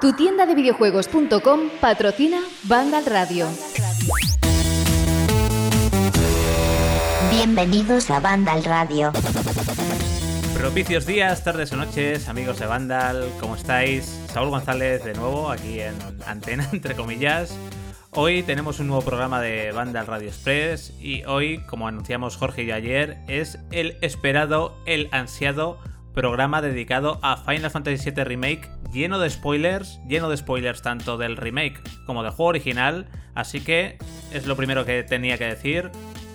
Tu tienda de videojuegos.com patrocina Vandal Radio. Bienvenidos a Vandal Radio. Propicios días, tardes o noches, amigos de Vandal, ¿cómo estáis? Saúl González de nuevo, aquí en Antena, entre comillas. Hoy tenemos un nuevo programa de Vandal Radio Express y hoy, como anunciamos Jorge y ayer, es el esperado, el ansiado programa dedicado a Final Fantasy VII Remake lleno de spoilers, lleno de spoilers tanto del remake como del juego original, así que es lo primero que tenía que decir.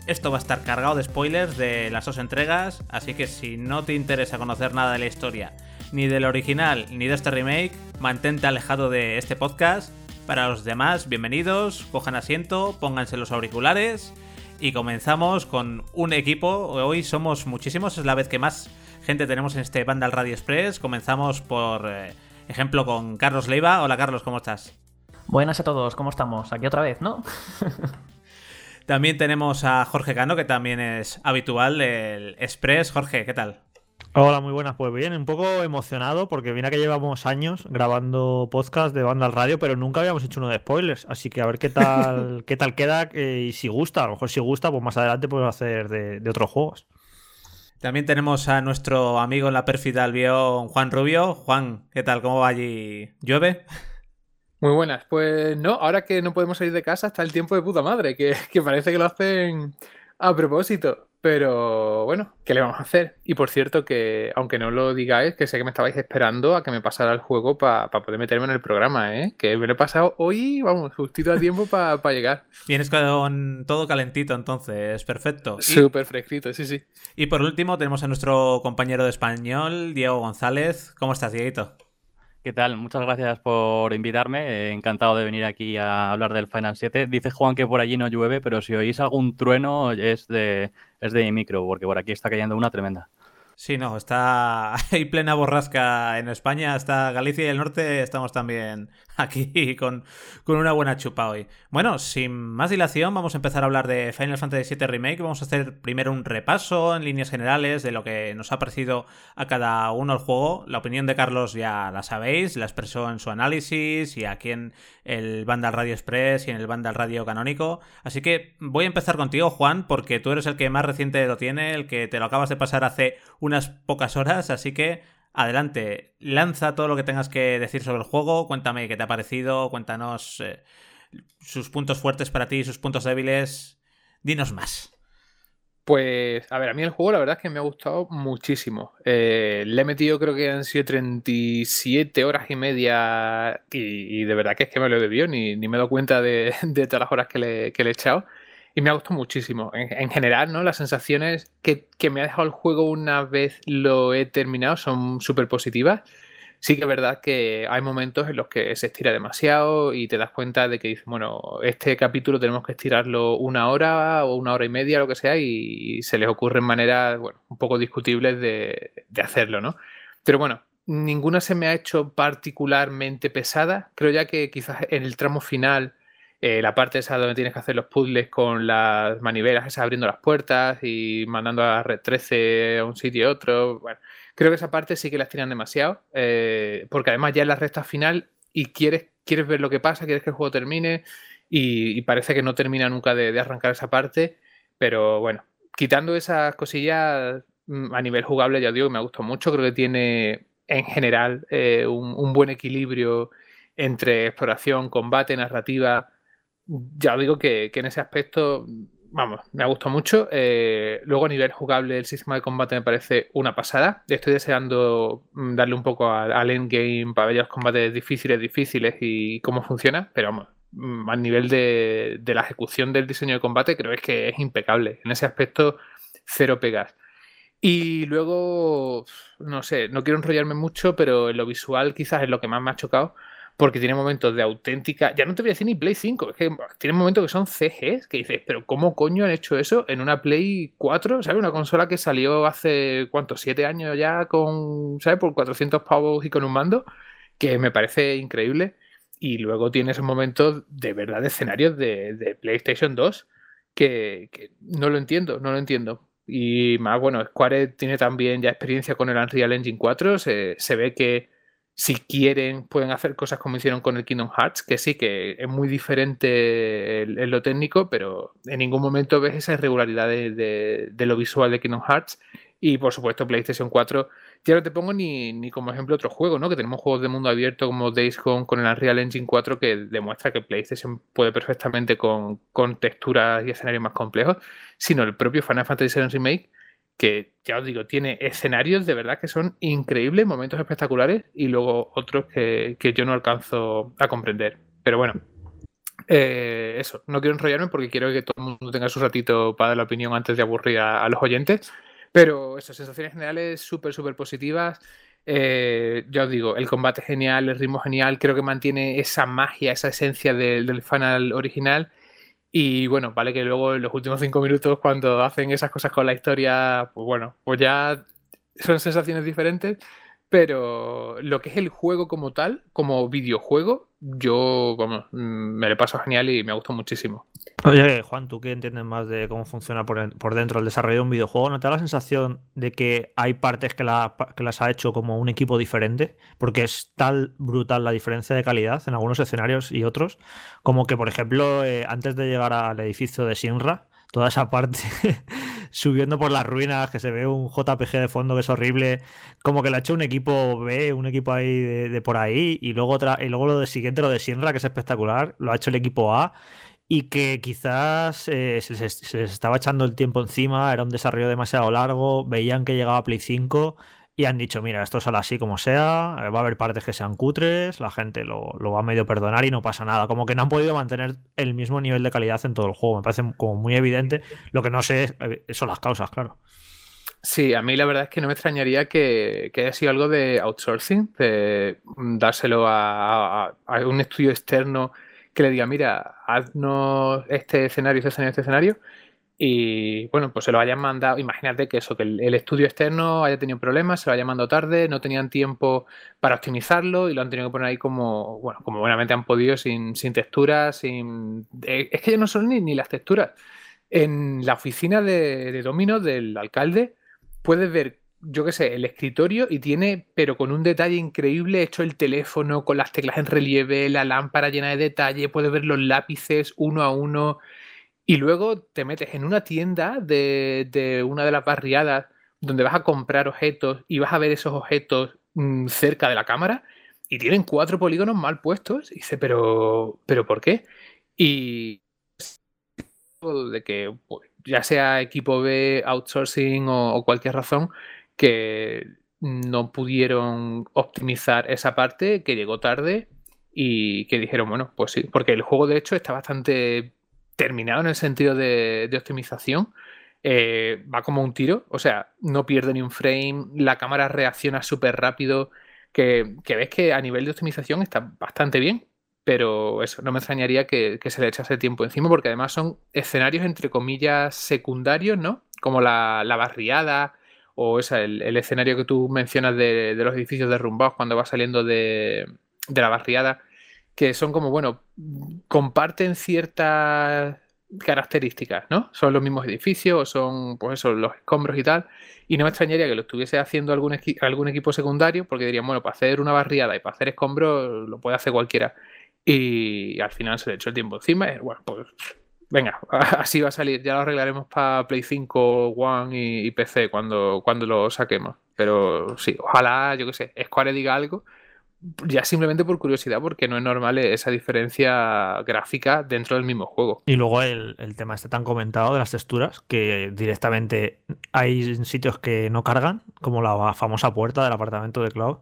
Esto va a estar cargado de spoilers de las dos entregas, así que si no te interesa conocer nada de la historia, ni del original ni de este remake, mantente alejado de este podcast para los demás, bienvenidos, cojan asiento, pónganse los auriculares y comenzamos con un equipo. Hoy somos muchísimos, es la vez que más gente tenemos en este Vandal Radio Express. Comenzamos por eh, ejemplo con Carlos Leiva. Hola Carlos, ¿cómo estás? Buenas a todos, ¿cómo estamos? Aquí otra vez, ¿no? también tenemos a Jorge Cano, que también es habitual del Express. Jorge, ¿qué tal? Hola, muy buenas. Pues bien, un poco emocionado porque viene que llevamos años grabando podcast de banda al radio, pero nunca habíamos hecho uno de spoilers. Así que a ver qué tal, qué tal queda y si gusta. A lo mejor si gusta, pues más adelante podemos hacer de, otros juegos. También tenemos a nuestro amigo en la pérfida albión, Juan Rubio. Juan, ¿qué tal? ¿Cómo va allí? ¿Llueve? Muy buenas. Pues no, ahora que no podemos salir de casa está el tiempo de puta madre, que, que parece que lo hacen a propósito. Pero bueno, ¿qué le vamos a hacer? Y por cierto, que aunque no lo digáis, que sé que me estabais esperando a que me pasara el juego para poder meterme en el programa, ¿eh? Que me lo he pasado hoy, vamos, justito a tiempo para llegar. Vienes con todo calentito, entonces, perfecto. Súper fresquito, sí, sí. Y por último, tenemos a nuestro compañero de español, Diego González. ¿Cómo estás, Dieguito? ¿Qué tal? Muchas gracias por invitarme. encantado de venir aquí a hablar del Final 7. Dice Juan que por allí no llueve, pero si oís algún trueno es de, es de mi micro, porque por aquí está cayendo una tremenda. Sí, no, está hay plena borrasca en España, hasta Galicia y el norte estamos también aquí con, con, una buena chupa hoy. Bueno, sin más dilación, vamos a empezar a hablar de Final Fantasy VII Remake. Vamos a hacer primero un repaso en líneas generales de lo que nos ha parecido a cada uno el juego. La opinión de Carlos ya la sabéis, la expresó en su análisis y aquí en el Vandal Radio Express y en el Vandal Radio Canónico. Así que voy a empezar contigo, Juan, porque tú eres el que más reciente lo tiene, el que te lo acabas de pasar hace unas pocas horas, así que adelante, lanza todo lo que tengas que decir sobre el juego, cuéntame qué te ha parecido, cuéntanos eh, sus puntos fuertes para ti, sus puntos débiles, dinos más. Pues, a ver, a mí el juego la verdad es que me ha gustado muchísimo. Eh, le he metido, creo que han sido 37 horas y media y, de verdad que es que me lo he bebido, ni, ni me he dado cuenta de, todas las horas que le, que le he echado y me ha gustado muchísimo. En, general, ¿no? Las sensaciones que, me ha dejado el juego una vez lo he terminado son súper positivas. Sí que es verdad que hay momentos en los que se estira demasiado y te das cuenta de que dices, bueno, este capítulo tenemos que estirarlo una hora o una hora y media, lo que sea, y se les ocurren maneras, bueno, un poco discutibles de, de hacerlo, ¿no? Pero bueno, ninguna se me ha hecho particularmente pesada. Creo ya que quizás en el tramo final eh, la parte esa donde tienes que hacer los puzzles con las manivelas, esas abriendo las puertas y mandando a red 13 a un sitio y otro. Bueno, creo que esa parte sí que las tiran demasiado, eh, porque además ya es la recta final y quieres, quieres ver lo que pasa, quieres que el juego termine y, parece que no termina nunca de, arrancar esa parte, pero bueno, quitando esas cosillas mm, a nivel jugable, ya digo, me ha gustado mucho, creo que tiene en general eh, un buen equilibrio entre exploración, combate, narrativa ya digo que, en ese aspecto, vamos, me ha gustado mucho. Eh, luego a nivel jugable el sistema de combate me parece una pasada. Estoy deseando mm, darle un poco al, endgame para ver los combates difíciles, difíciles y cómo funciona, pero vamos, mm, a nivel de, la ejecución del diseño de combate creo que es impecable. En ese aspecto, cero pegas. Y luego, no sé, no quiero enrollarme mucho, pero en lo visual quizás es lo que más me ha chocado porque tiene momentos de auténtica. Ya no te voy a decir ni Play 5, es que tiene momentos que son CGs, que dices, pero ¿cómo coño han hecho eso en una Play 4? ¿Sabes? Una consola que salió hace, ¿cuántos? ¿Siete años ya con, ¿sabes? Por 400 pavos y con un mando, que me parece increíble. Y luego tiene esos momentos de verdad de escenarios de, PlayStation 2 que, no lo entiendo, no lo entiendo. Y más, bueno, Square tiene también ya experiencia con el Unreal Engine 4, se, se ve que Si quieren, pueden hacer cosas como hicieron con el Kingdom Hearts, que sí, que es muy diferente en lo técnico, pero en ningún momento ves esa irregularidad de, de lo visual de Kingdom Hearts. Y por supuesto, PlayStation 4 ya no te pongo ni, como ejemplo otro juego, ¿no? Que tenemos juegos de mundo abierto como Days con el Unreal Engine 4 que demuestra que PlayStation puede perfectamente con, texturas y escenarios más complejos, sino el propio Final Fantasy VII Remake que ya os digo, tiene escenarios de verdad que son increíbles, momentos espectaculares y luego otros que, yo no alcanzo a comprender. Pero bueno, eh, eso, no quiero enrollarme porque quiero que todo el mundo tenga su ratito para dar la opinión antes de aburrir a los oyentes. Pero esas sensaciones generales súper, súper positivas. Eh, ya os digo, el combate genial, el ritmo genial, creo que mantiene esa magia, esa esencia del, final original. Y bueno, vale que luego en los últimos cinco minutos, cuando hacen esas cosas con la historia, pues bueno, pues ya son sensaciones diferentes. Pero lo que es el juego como tal, como videojuego, yo, vamos, mm, me le paso genial y me gustó muchísimo. Oye, Juan, tú que entiendes más de cómo funciona por, dentro el desarrollo de un videojuego, ¿no te da la sensación de que hay partes que, las ha hecho como un equipo diferente? Porque es tal brutal la diferencia de calidad en algunos escenarios y otros, como que, por ejemplo, eh, antes de llegar al edificio de Sinra, toda esa parte subiendo por las ruinas, que se ve un JPG de fondo que es horrible, como que lo ha hecho un equipo B, un equipo ahí de, por ahí, y luego, otra, y luego lo de siguiente, lo de Sinra, que es espectacular, lo ha hecho el equipo A y que quizás eh, se, les estaba echando el tiempo encima, era un desarrollo demasiado largo, veían que llegaba a Play 5 y han dicho, mira, esto sale así como sea, eh, va a haber partes que sean cutres, la gente lo, va a medio perdonar y no pasa nada. Como que no han podido mantener el mismo nivel de calidad en todo el juego, me parece como muy evidente. Lo que no sé eh, son las causas, claro. Sí, a mí la verdad es que no me extrañaría que, haya sido algo de outsourcing, de dárselo a un estudio externo que le diga, mira, haznos este escenario, este escenario, este escenario. Y bueno, pues se lo hayan mandado. Imagínate que eso, que el, estudio externo haya tenido problemas, se lo haya mandado tarde, no tenían tiempo para optimizarlo y lo han tenido que poner ahí como, bueno, como buenamente han podido, sin, texturas, sin. Eh, es que ya no son ni, ni las texturas. En la oficina de, de Domino del alcalde, puedes ver yo qué sé, el escritorio y tiene, pero con un detalle increíble, hecho el teléfono con las teclas en relieve, la lámpara llena de detalle, puedes ver los lápices uno a uno. Y luego te metes en una tienda de, una de las barriadas donde vas a comprar objetos y vas a ver esos objetos mm, cerca de la cámara y tienen cuatro polígonos mal puestos. Y dice, pero, pero ¿por qué? Y de que pues, ya sea equipo B, outsourcing o cualquier razón, que no pudieron optimizar esa parte, que llegó tarde y que dijeron, bueno, pues sí, porque el juego de hecho está bastante terminado en el sentido de, optimización. Eh, va como un tiro, o sea, no pierde ni un frame, la cámara reacciona súper rápido, que, ves que a nivel de optimización está bastante bien, pero eso, no me extrañaría que, se le echase tiempo encima, porque además son escenarios entre comillas secundarios, ¿no? Como la, la barriada, o esa, el, escenario que tú mencionas de, los edificios derrumbados cuando vas saliendo de, la barriada, que son como, bueno, comparten ciertas características, ¿no? Son los mismos edificios, son, pues eso, los escombros y tal. Y no me extrañaría que lo estuviese haciendo algún, algún equipo secundario, porque dirían, bueno, para hacer una barriada y para hacer escombros lo puede hacer cualquiera. Y al final se le echó el tiempo encima. Y, bueno, pues Venga, así va a salir. Ya lo arreglaremos para Play 5, One y, PC cuando, cuando lo saquemos. Pero sí, ojalá, yo qué sé, Square diga algo. Ya simplemente por curiosidad, porque no es normal esa diferencia gráfica dentro del mismo juego. Y luego el, tema este tan comentado de las texturas, que directamente hay sitios que no cargan, como la famosa puerta del apartamento de Cloud,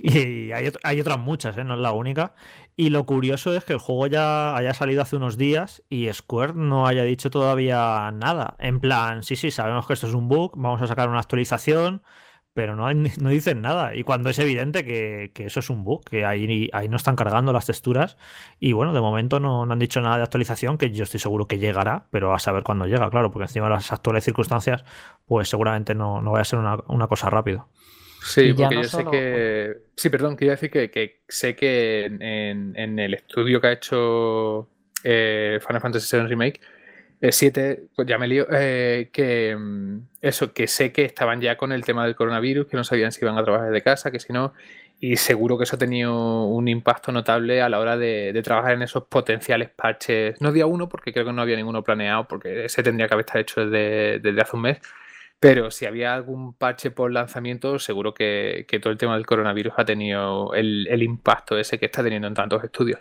y hay, hay, otras muchas, ¿eh? no es la única. Y lo curioso es que el juego ya haya salido hace unos días y Square no haya dicho todavía nada. En plan, sí, sí, sabemos que esto es un bug, vamos a sacar una actualización, pero no, dicen nada. Y cuando es evidente que, eso es un bug, que ahí, ahí no están cargando las texturas. Y bueno, de momento no, han dicho nada de actualización, que yo estoy seguro que llegará, pero a saber cuándo llega, claro, porque encima de las actuales circunstancias, pues seguramente no, no vaya a ser una, una cosa rápida. Sí, porque yo sé que. Sí, perdón, quería decir que, sé que en, el estudio que ha hecho eh, Final Fantasy VII Remake, 7, eh, pues ya me lío, eh, que mm, eso, que sé que estaban ya con el tema del coronavirus, que no sabían si iban a trabajar desde casa, que si no. y seguro que eso ha tenido un impacto notable a la hora de, trabajar en esos potenciales parches. No día uno, porque creo que no había ninguno planeado, porque ese tendría que haber estado hecho desde, hace un mes. Pero si había algún parche por lanzamiento, seguro que, todo el tema del coronavirus ha tenido el impacto ese que está teniendo en tantos estudios.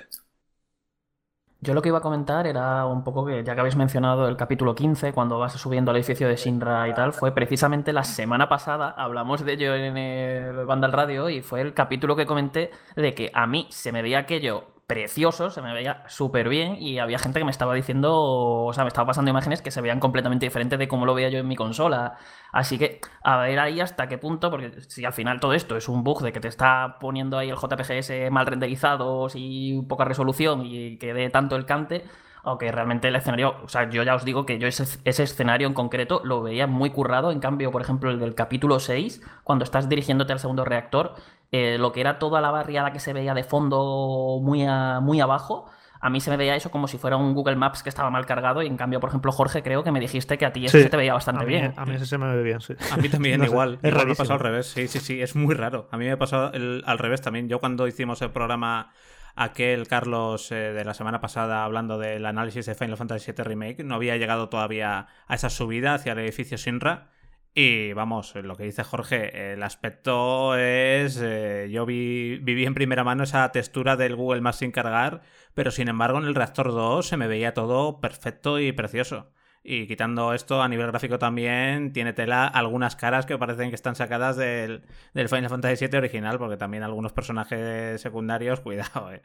Yo lo que iba a comentar era un poco que, ya que habéis mencionado el capítulo 15, cuando vas subiendo al edificio de Shinra y tal, fue precisamente la semana pasada, hablamos de ello en el Vandal Radio, y fue el capítulo que comenté de que a mí se me veía aquello precioso, se me veía súper bien y había gente que me estaba diciendo, o sea, me estaba pasando imágenes que se veían completamente diferentes de cómo lo veía yo en mi consola. Así que a ver ahí hasta qué punto, porque si al final todo esto es un bug de que te está poniendo ahí el JPGS mal renderizado y poca resolución y que dé tanto el cante, aunque realmente el escenario, o sea, yo ya os digo que yo ese, ese, escenario en concreto lo veía muy currado, en cambio, por ejemplo, el del capítulo 6, cuando estás dirigiéndote al segundo reactor, eh, lo que era toda la barriada que se veía de fondo muy, muy abajo, a mí se me veía eso como si fuera un Google Maps que estaba mal cargado y en cambio, por ejemplo, Jorge, creo que me dijiste que a ti eso se te veía bastante bien. A mí ese se me ve bien, sí. A mí también igual. Es raro. Me pasado al revés. Sí, sí, sí, es muy raro. A mí me ha pasado al revés también. Yo cuando hicimos el programa aquel Carlos eh, de la semana pasada hablando del análisis de Final Fantasy VII Remake, no había llegado todavía a esa subida hacia el edificio Sinra y vamos, lo que dice Jorge, el aspecto es. Eh, yo vi, viví en primera mano esa textura del Google Maps sin cargar, pero sin embargo en el Reactor 2 se me veía todo perfecto y precioso. Y quitando esto, a nivel gráfico también tiene tela algunas caras que parecen que están sacadas del, del Final Fantasy VII original, porque también algunos personajes secundarios, cuidado, eh.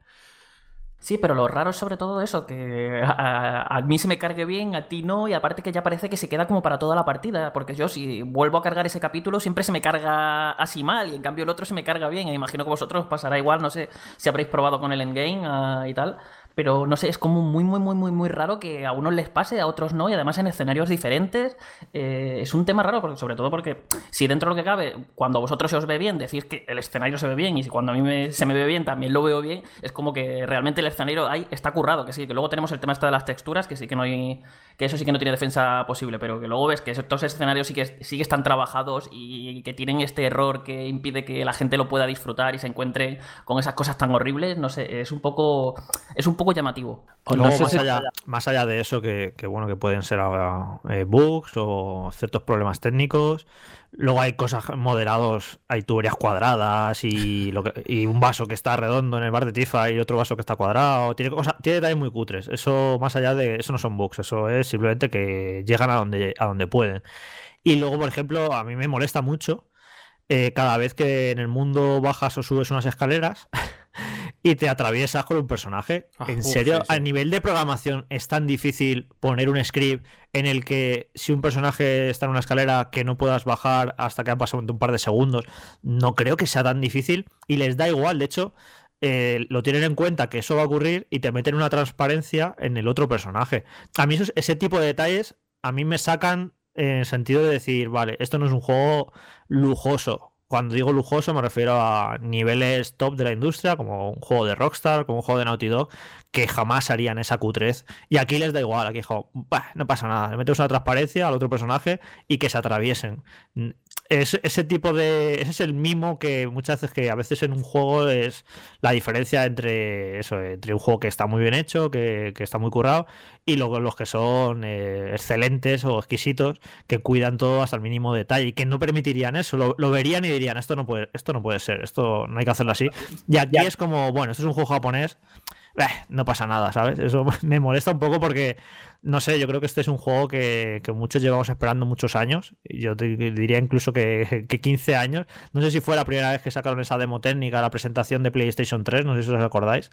Sí, pero lo raro es sobre todo eso, que a, mí se me cargue bien, a ti no, y aparte que ya parece que se queda como para toda la partida, porque yo si vuelvo a cargar ese capítulo siempre se me carga así mal, y en cambio el otro se me carga bien, e imagino que vosotros pasará igual, no sé si habréis probado con el endgame uh, y tal, pero no sé, es como muy, muy, muy, muy, muy raro que a unos les pase, a otros no, y además en escenarios diferentes. Eh, es un tema raro, porque, sobre todo porque si dentro de lo que cabe, cuando vosotros se os ve bien, decís que el escenario se ve bien, y si cuando a mí se me ve bien también lo veo bien, es como que realmente el escenario ahí está currado, que sí, que luego tenemos el tema este de las texturas, que sí que no hay, que eso sí que no tiene defensa posible, pero que luego ves que estos escenarios sí que, sí que están trabajados y que tienen este error que impide que la gente lo pueda disfrutar y se encuentre con esas cosas tan horribles, no sé, es un poco, es un poco llamativo. más, allá, de eso, que, bueno, que pueden ser eh, bugs o ciertos problemas técnicos, Luego hay cosas moderados, hay tuberías cuadradas y, lo y un vaso que está redondo en el bar de Tifa y otro vaso que está cuadrado. Tiene, cosas, tiene detalles muy cutres. Eso, más allá de. Eso no son bugs, eso es simplemente que llegan a donde, a donde pueden. Y luego, por ejemplo, a mí me molesta mucho eh, cada vez que en el mundo bajas o subes unas escaleras. y te atraviesas con un personaje. Ah, en serio, a nivel de programación es tan difícil poner un script en el que si un personaje está en una escalera que no puedas bajar hasta que han pasado un par de segundos, no creo que sea tan difícil y les da igual, de hecho. Eh, lo tienen en cuenta que eso va a ocurrir y te meten una transparencia en el otro personaje. A mí ese tipo de detalles a mí me sacan en el sentido de decir, vale, esto no es un juego lujoso, cuando digo lujoso me refiero a niveles top de la industria, como un juego de Rockstar, como un juego de Naughty Dog, que jamás harían esa Q3. Y aquí les da igual, aquí no pasa nada, le metemos una transparencia al otro personaje y que se atraviesen. Es, ese tipo de. Ese es el mimo que muchas veces que a veces en un juego es la diferencia entre eso, entre un juego que está muy bien hecho, que, está muy currado, y luego los que son eh, excelentes o exquisitos, que cuidan todo hasta el mínimo detalle y que no permitirían eso. Lo, lo, verían y dirían, esto no puede, esto no puede ser, esto no hay que hacerlo así. Y aquí es como, bueno, esto es un juego japonés no pasa nada, ¿sabes? Eso me molesta un poco porque, no sé, yo creo que este es un juego que, muchos llevamos esperando muchos años. Yo diría incluso que, 15 años. No sé si fue la primera vez que sacaron esa demo técnica, la presentación de PlayStation 3, no sé si os acordáis.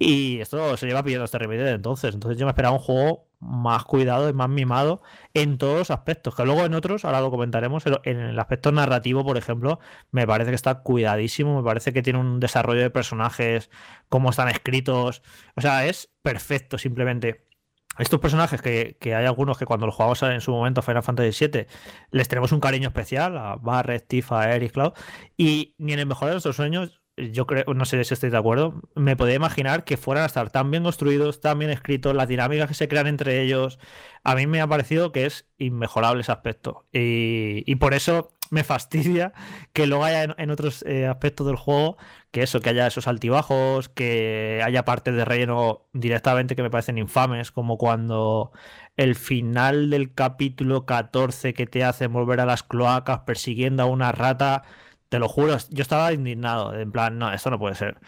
Y esto se lleva pidiendo este remedio de entonces. Entonces yo me esperaba un juego más cuidado y más mimado en todos los aspectos, que luego en otros, ahora lo comentaremos, pero en el aspecto narrativo, por ejemplo, me parece que está cuidadísimo, me parece que tiene un desarrollo de personajes, cómo están escritos, o sea, es perfecto simplemente. Estos personajes que, hay algunos que cuando los jugamos en su momento Final Fantasy VII les tenemos un cariño especial a Barret, Tifa, Eric, Cloud y ni en el mejor de nuestros sueños yo creo, no sé si estáis de acuerdo, me podía imaginar que fueran a estar tan bien construidos, tan bien escritos, las dinámicas que se crean entre ellos. A mí me ha parecido que es inmejorable ese aspecto. Y, por eso me fastidia que luego haya en, en otros eh, aspectos del juego que eso, que haya esos altibajos, que haya partes de relleno directamente que me parecen infames, como cuando el final del capítulo 14 que te hace volver a las cloacas persiguiendo a una rata. Te lo juro, yo estaba indignado, en plan, no, esto no puede ser.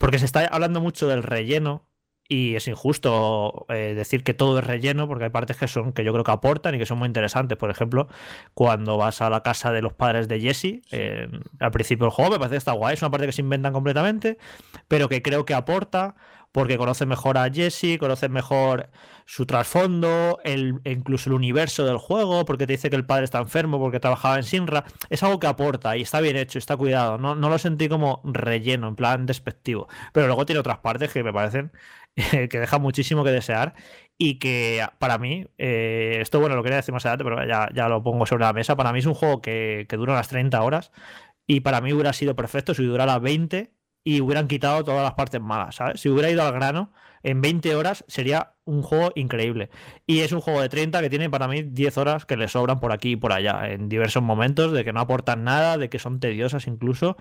Porque se está hablando mucho del relleno, y es injusto eh, decir que todo es relleno, porque hay partes que son que yo creo que aportan y que son muy interesantes. Por ejemplo, cuando vas a la casa de los padres de Jesse, eh, al principio del juego me parece que está guay, es una parte que se inventan completamente, pero que creo que aporta porque conoces mejor a Jesse, conoces mejor su trasfondo, el, incluso el universo del juego, porque te dice que el padre está enfermo, porque trabajaba en Sinra. Es algo que aporta y está bien hecho, está cuidado. No, no lo sentí como relleno, en plan despectivo. Pero luego tiene otras partes que me parecen que dejan muchísimo que desear y que para mí, eh, esto bueno, lo quería decir más adelante, pero ya, ya lo pongo sobre la mesa. Para mí es un juego que, que dura unas 30 horas y para mí hubiera sido perfecto si durara 20 y hubieran quitado todas las partes malas, ¿sabes? Si hubiera ido al grano, en 20 horas sería un juego increíble. Y es un juego de 30 que tiene para mí 10 horas que le sobran por aquí y por allá, en diversos momentos, de que no aportan nada, de que son tediosas incluso.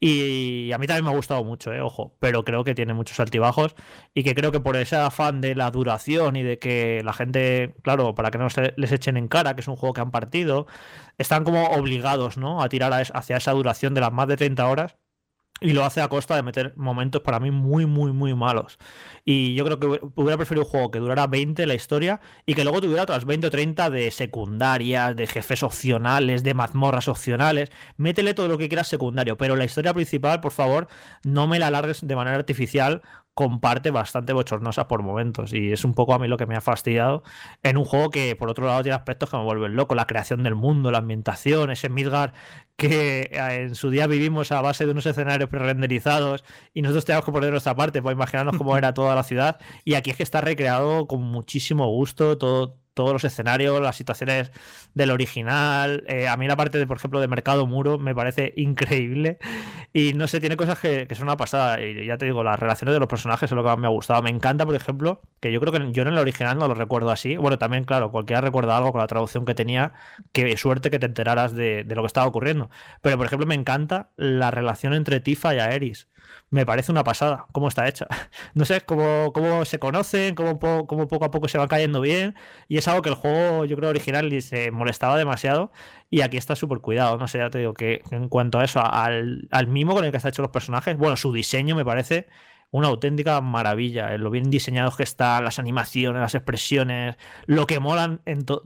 Y a mí también me ha gustado mucho, ¿eh? ojo, pero creo que tiene muchos altibajos y que creo que por ese afán de la duración y de que la gente, claro, para que no se les echen en cara, que es un juego que han partido, están como obligados, ¿no? A tirar hacia esa duración de las más de 30 horas y lo hace a costa de meter momentos para mí muy, muy, muy malos. Y yo creo que hubiera preferido un juego que durara 20 la historia y que luego tuviera otras 20 o 30 de secundarias, de jefes opcionales, de mazmorras opcionales. Métele todo lo que quieras secundario, pero la historia principal, por favor, no me la alargues de manera artificial comparte bastante bochornosa por momentos y es un poco a mí lo que me ha fastidiado en un juego que por otro lado tiene aspectos que me vuelven loco, la creación del mundo, la ambientación, ese Midgar que eh, en su día vivimos a base de unos escenarios pre-renderizados y nosotros teníamos que poner nuestra parte, pues imaginarnos cómo era toda la ciudad. Y aquí es que está recreado con muchísimo gusto todo todos los escenarios, las situaciones del original. Eh, a mí la parte de, por ejemplo, de Mercado Muro me parece increíble. Y no sé, tiene cosas que, son una pasada. Y ya te digo, las relaciones de los personajes es lo que más me ha gustado. Me encanta, por ejemplo, que yo creo que yo en el original no lo recuerdo así. Bueno, también, claro, cualquiera recuerda algo con la traducción que tenía. Qué suerte que te enteraras de, de lo que estaba ocurriendo. Pero, por ejemplo, me encanta la relación entre Tifa y Aeris me parece una pasada cómo está hecha. No sé cómo, cómo se conocen, cómo, cómo, poco a poco se van cayendo bien. Y es algo que el juego, yo creo, original se molestaba demasiado. Y aquí está súper cuidado. No sé, ya te digo que en cuanto a eso, al, al mimo con el que está hecho los personajes, bueno, su diseño me parece una auténtica maravilla. Lo bien diseñados que están, las animaciones, las expresiones, lo que molan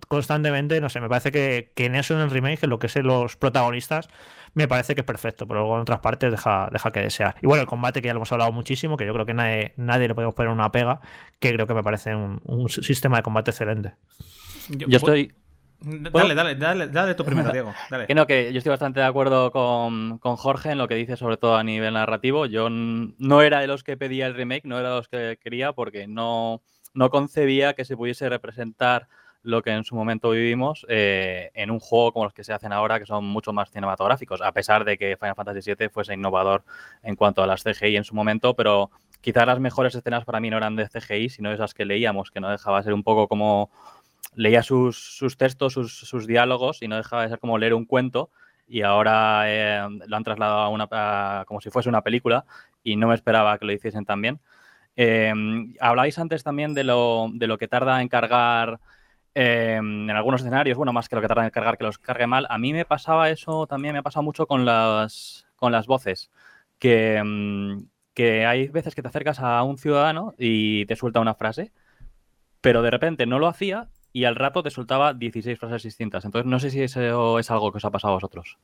constantemente. No sé, me parece que, que en eso en el remake, en lo que es los protagonistas, me parece que es perfecto, pero luego en otras partes deja, deja que desear. Y bueno, el combate que ya lo hemos hablado muchísimo, que yo creo que nadie, nadie le podemos poner una pega, que creo que me parece un, sistema de combate excelente. Yo, estoy. Dale, dale, dale, dale tú primero, Diego. Dale. Que no, que yo estoy bastante de acuerdo con, con, Jorge en lo que dice, sobre todo a nivel narrativo. Yo no era de los que pedía el remake, no era de los que quería, porque no, no concebía que se pudiese representar lo que en su momento vivimos eh, en un juego como los que se hacen ahora, que son mucho más cinematográficos, a pesar de que Final Fantasy VII fuese innovador en cuanto a las CGI en su momento, pero quizás las mejores escenas para mí no eran de CGI, sino esas que leíamos, que no dejaba de ser un poco como leía sus, textos, sus, diálogos y no dejaba de ser como leer un cuento y ahora eh, lo han trasladado a una, como si fuese una película y no me esperaba que lo hiciesen también. Eh, hablabais antes también de lo, de lo que tarda en cargar Em, en algunos escenarios, bueno, más que lo que tarda en cargar, que los cargue mal. A mí me pasaba eso también, me ha pasado mucho con las, con las voces, que, em, que hay veces que te acercas a un ciudadano y te suelta una frase, pero de repente no lo hacía y al rato te soltaba 16 frases distintas. Entonces no sé si eso es algo que os ha pasado a vosotros.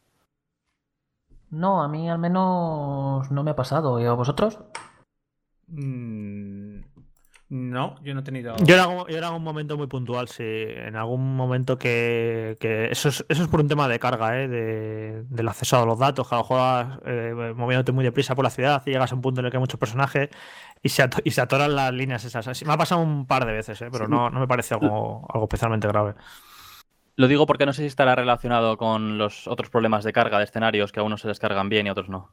No, a mí al menos no me ha pasado. ¿Y a vosotros? Mm, no, yo no he tenido. Yo era, un momento muy puntual, sí. En algún momento que. eso, es, eso es por un tema de carga, ¿eh? De, del acceso a los datos. Que a lo juegas eh, moviéndote muy deprisa por la ciudad y llegas a un punto en el que hay muchos personajes y se, y se atoran las líneas esas. Me ha pasado un par de veces, ¿eh? pero no, no me parece algo, algo especialmente grave. Lo digo porque no sé si estará relacionado con los otros problemas de carga de escenarios que a unos se descargan bien y a otros no.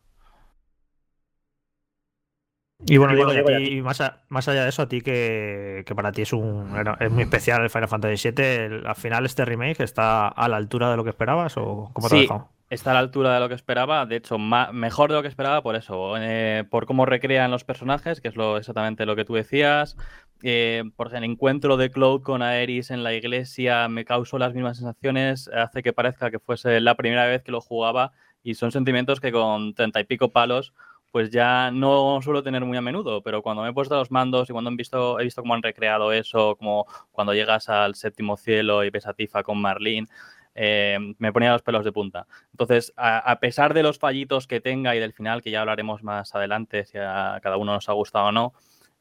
Y bueno, digo, y a ti, más, a- más allá de eso, a ti que, que para ti es un es muy especial el Final Fantasy VII, el- al final este remake está a la altura de lo que esperabas o cómo te ha Sí, dejado? está a la altura de lo que esperaba, de hecho, ma- mejor de lo que esperaba por eso, eh, por cómo recrean los personajes, que es lo, exactamente lo que tú decías, eh, por el encuentro de Cloud con Aeris en la iglesia me causó las mismas sensaciones, hace que parezca que fuese la primera vez que lo jugaba y son sentimientos que con treinta y pico palos pues ya no suelo tener muy a menudo, pero cuando me he puesto los mandos y cuando he visto, he visto cómo han recreado eso, como cuando llegas al séptimo cielo y ves a Tifa con Marlene, eh, me ponía los pelos de punta. Entonces, a, pesar de los fallitos que tenga y del final, que ya hablaremos más adelante si a cada uno nos ha gustado o no,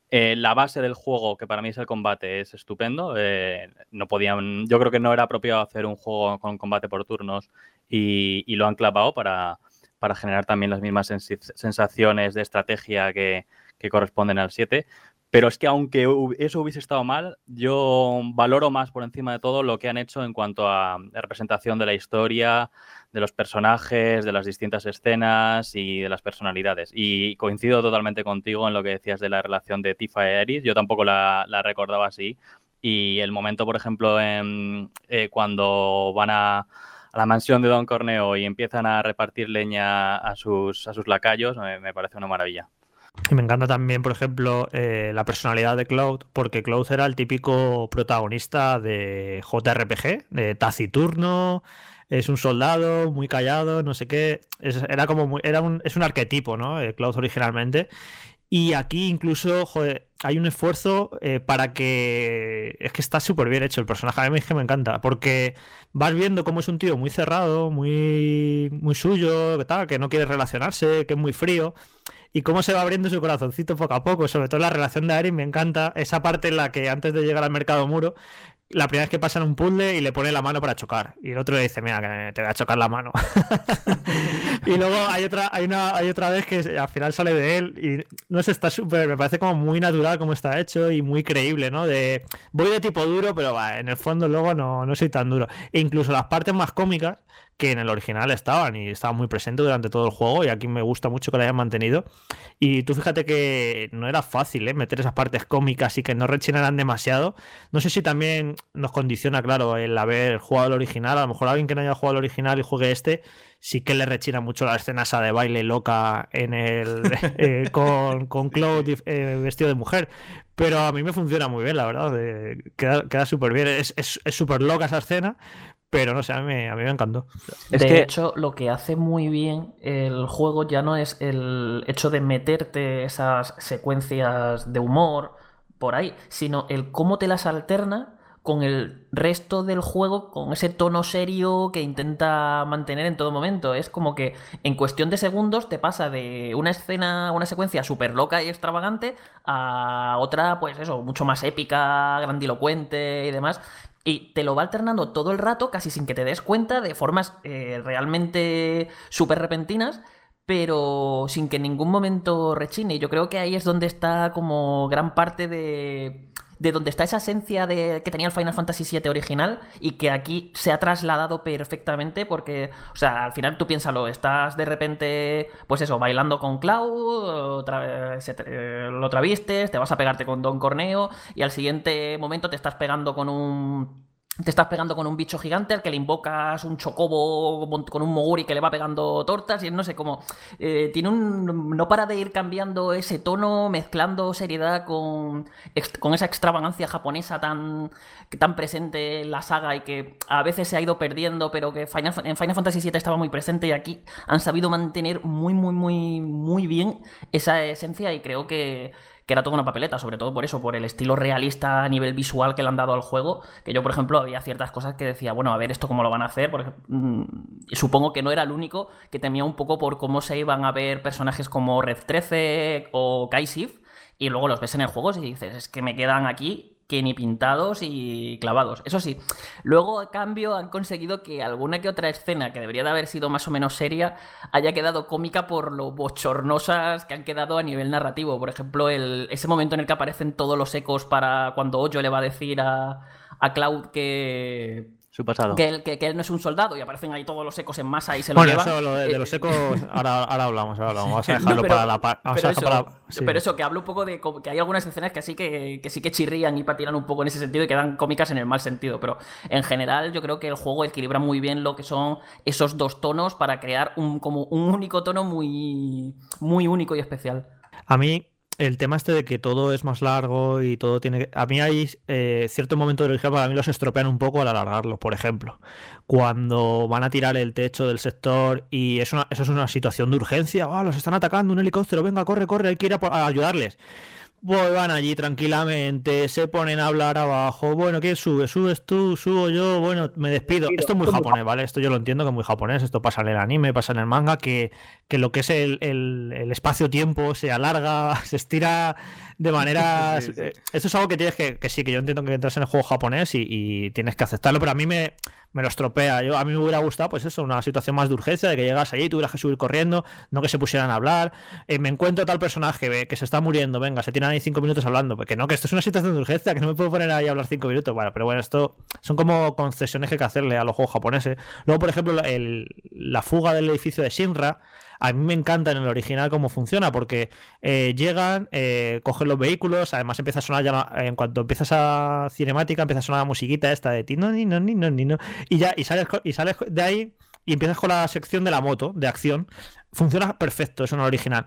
eh, la base del juego, que para mí es el combate, es estupendo. eh, no podían, yo creo que no era apropiado hacer un juego con combate por turnos y lo han clavado para, para generar también las mismas sensaciones de estrategia que, que corresponden al 7. Pero es que aunque eso hubiese estado mal, yo valoro más por encima de todo lo que han hecho en cuanto a representación de la historia, de los personajes, de las distintas escenas y de las personalidades. Y coincido totalmente contigo en lo que decías de la relación de Tifa y Eris. Yo tampoco la, la recordaba así. Y el momento, por ejemplo, en, eh, cuando van a, a la mansión de Don Corneo y empiezan a repartir leña a sus, a sus lacayos, me, parece una maravilla. Me encanta también, por ejemplo, eh, la personalidad de Cloud, porque Cloud era el típico protagonista de JRPG, de taciturno, es un soldado muy callado, no sé qué. Es, era como muy- era un, es un arquetipo, ¿no? Eh, Cloud originalmente. Y aquí incluso, joder, hay un esfuerzo eh, para que... Es que está súper bien hecho el personaje, a mí es que me encanta, porque vas viendo cómo es un tío muy cerrado, muy, muy suyo, que tal, que no quiere relacionarse, que es muy frío, y cómo se va abriendo su corazoncito poco a poco, sobre todo la relación de Aerith, me encanta esa parte en la que antes de llegar al mercado muro, la primera vez que pasan un puzzle y le pone la mano para chocar, y el otro le dice, mira, que te voy a chocar la mano. y luego hay otra, hay una, hay otra vez que al final sale de él y no sé, está súper, me parece como muy natural como está hecho y muy creíble, ¿no? De voy de tipo duro, pero va, en el fondo luego no, no soy tan duro. E incluso las partes más cómicas que en el original estaban y estaban muy presentes durante todo el juego y aquí me gusta mucho que lo hayan mantenido. Y tú fíjate que no era fácil ¿eh? meter esas partes cómicas y que no rechinaran demasiado. No sé si también nos condiciona, claro, el haber jugado el original. A lo mejor alguien que no haya jugado el original y juegue este, sí que le rechina mucho la escena esa de baile loca en el eh, con, con Claude eh, vestido de mujer. Pero a mí me funciona muy bien, la verdad. queda queda súper bien. Es es- es súper loca esa escena. Pero no sé, a mí, me- a mí me encantó. Es de que- hecho, lo que hace muy bien el juego ya no es el hecho de meterte esas secuencias de humor por ahí, sino el cómo te las alterna con el resto del juego, con ese tono serio que intenta mantener en todo momento. Es como que en cuestión de segundos te pasa de una escena, una secuencia súper loca y extravagante a otra, pues eso, mucho más épica, grandilocuente y demás. Y te lo va alternando todo el rato, casi sin que te des cuenta, de formas eh, realmente súper repentinas, pero sin que en ningún momento rechine. Yo creo que ahí es donde está como gran parte de, de donde está esa esencia de, que tenía el Final Fantasy VII original y que aquí se ha trasladado perfectamente porque, o sea, al final tú piénsalo, estás de repente, pues eso, bailando con Cloud, lo travistes, te vas a pegarte con Don Corneo y al siguiente momento te estás pegando con un... Te estás pegando con un bicho gigante al que le invocas un chocobo con- un moguri que le va pegando tortas y no sé cómo. eh, tiene un. No para de ir cambiando ese tono, mezclando seriedad con, con esa extravagancia japonesa tan, tan presente en la saga y que a veces se ha ido perdiendo, pero que Final, en Final Fantasy VII estaba muy presente y aquí han sabido mantener muy, muy, muy, muy bien esa esencia y creo que que era toda una papeleta, sobre todo por eso, por el estilo realista a nivel visual que le han dado al juego, que yo, por ejemplo, había ciertas cosas que decía, bueno, a ver esto cómo lo van a hacer, porque mm, supongo que no era el único que temía un poco por cómo se iban a ver personajes como Red 13 o Kaisif, y luego los ves en el juego y dices, es que me quedan aquí que ni pintados y clavados. Eso sí, luego a cambio han conseguido que alguna que otra escena que debería de haber sido más o menos seria haya quedado cómica por lo bochornosas que han quedado a nivel narrativo. Por ejemplo, el, ese momento en el que aparecen todos los ecos para cuando Ojo le va a decir a, a Cloud que, su pasado. Que él, que, que él no es un soldado y aparecen ahí todos los ecos en masa y se lo Bueno, llevan. eso lo de, de Eh, los ecos, ahora, ahora hablamos, ahora hablamos. Vamos a No, dejarlo pero- para la pero eso, para- sí. pero eso, que hablo un poco de que hay algunas escenas que sí que, que sí que chirrían y patinan un poco en ese sentido y quedan cómicas en el mal sentido. Pero en general yo creo que el juego equilibra muy bien lo que son esos dos tonos para crear un, como un único tono muy, muy único y especial. A mí, el tema este de que todo es más largo y todo tiene. A mí hay eh, ciertos momentos del para mí los estropean un poco al alargarlo. Por ejemplo, cuando van a tirar el techo del sector y es una, eso es una situación de urgencia. ¡Ah, los están atacando, un helicóptero! Venga, corre, corre, hay que ir a ayudarles. Pues van allí tranquilamente, se ponen a hablar abajo. Bueno, ¿quién sube? ¿Subes tú? ¿Subo yo? Bueno, me despido. Esto es muy japonés, ¿vale? Esto yo lo entiendo que es muy japonés. Esto pasa en el anime, pasa en el manga, que, que lo que es el, el- el espacio-tiempo se alarga, se estira de manera. Sí, sí. eh, Esto es algo que tienes que. Que sí, que yo entiendo que entras en el juego japonés y, y tienes que aceptarlo, pero a mí me, me lo estropea. Yo, a mí me hubiera gustado, pues eso, una situación más de urgencia, de que llegas allí y tuvieras que subir corriendo, no que se pusieran a hablar. Eh, me encuentro tal personaje que se está muriendo, venga, se tiran ahí cinco minutos hablando. Porque no, que esto es una situación de urgencia, que no me puedo poner ahí a hablar cinco minutos. Bueno, pero bueno, esto son como concesiones que hay que hacerle a los juegos japoneses. Luego, por ejemplo, el- la fuga del edificio de Shinra. A mí me encanta en el original cómo funciona, porque eh, llegan, eh, cogen los vehículos, además empieza a sonar ya, en cuanto empiezas a cinemática, empieza a sonar la musiquita esta de ti, no, ni, no, ni, no, ni, no, y ya, y sales, y sales de ahí y empiezas con la sección de la moto, de acción. Funciona perfecto, en el original.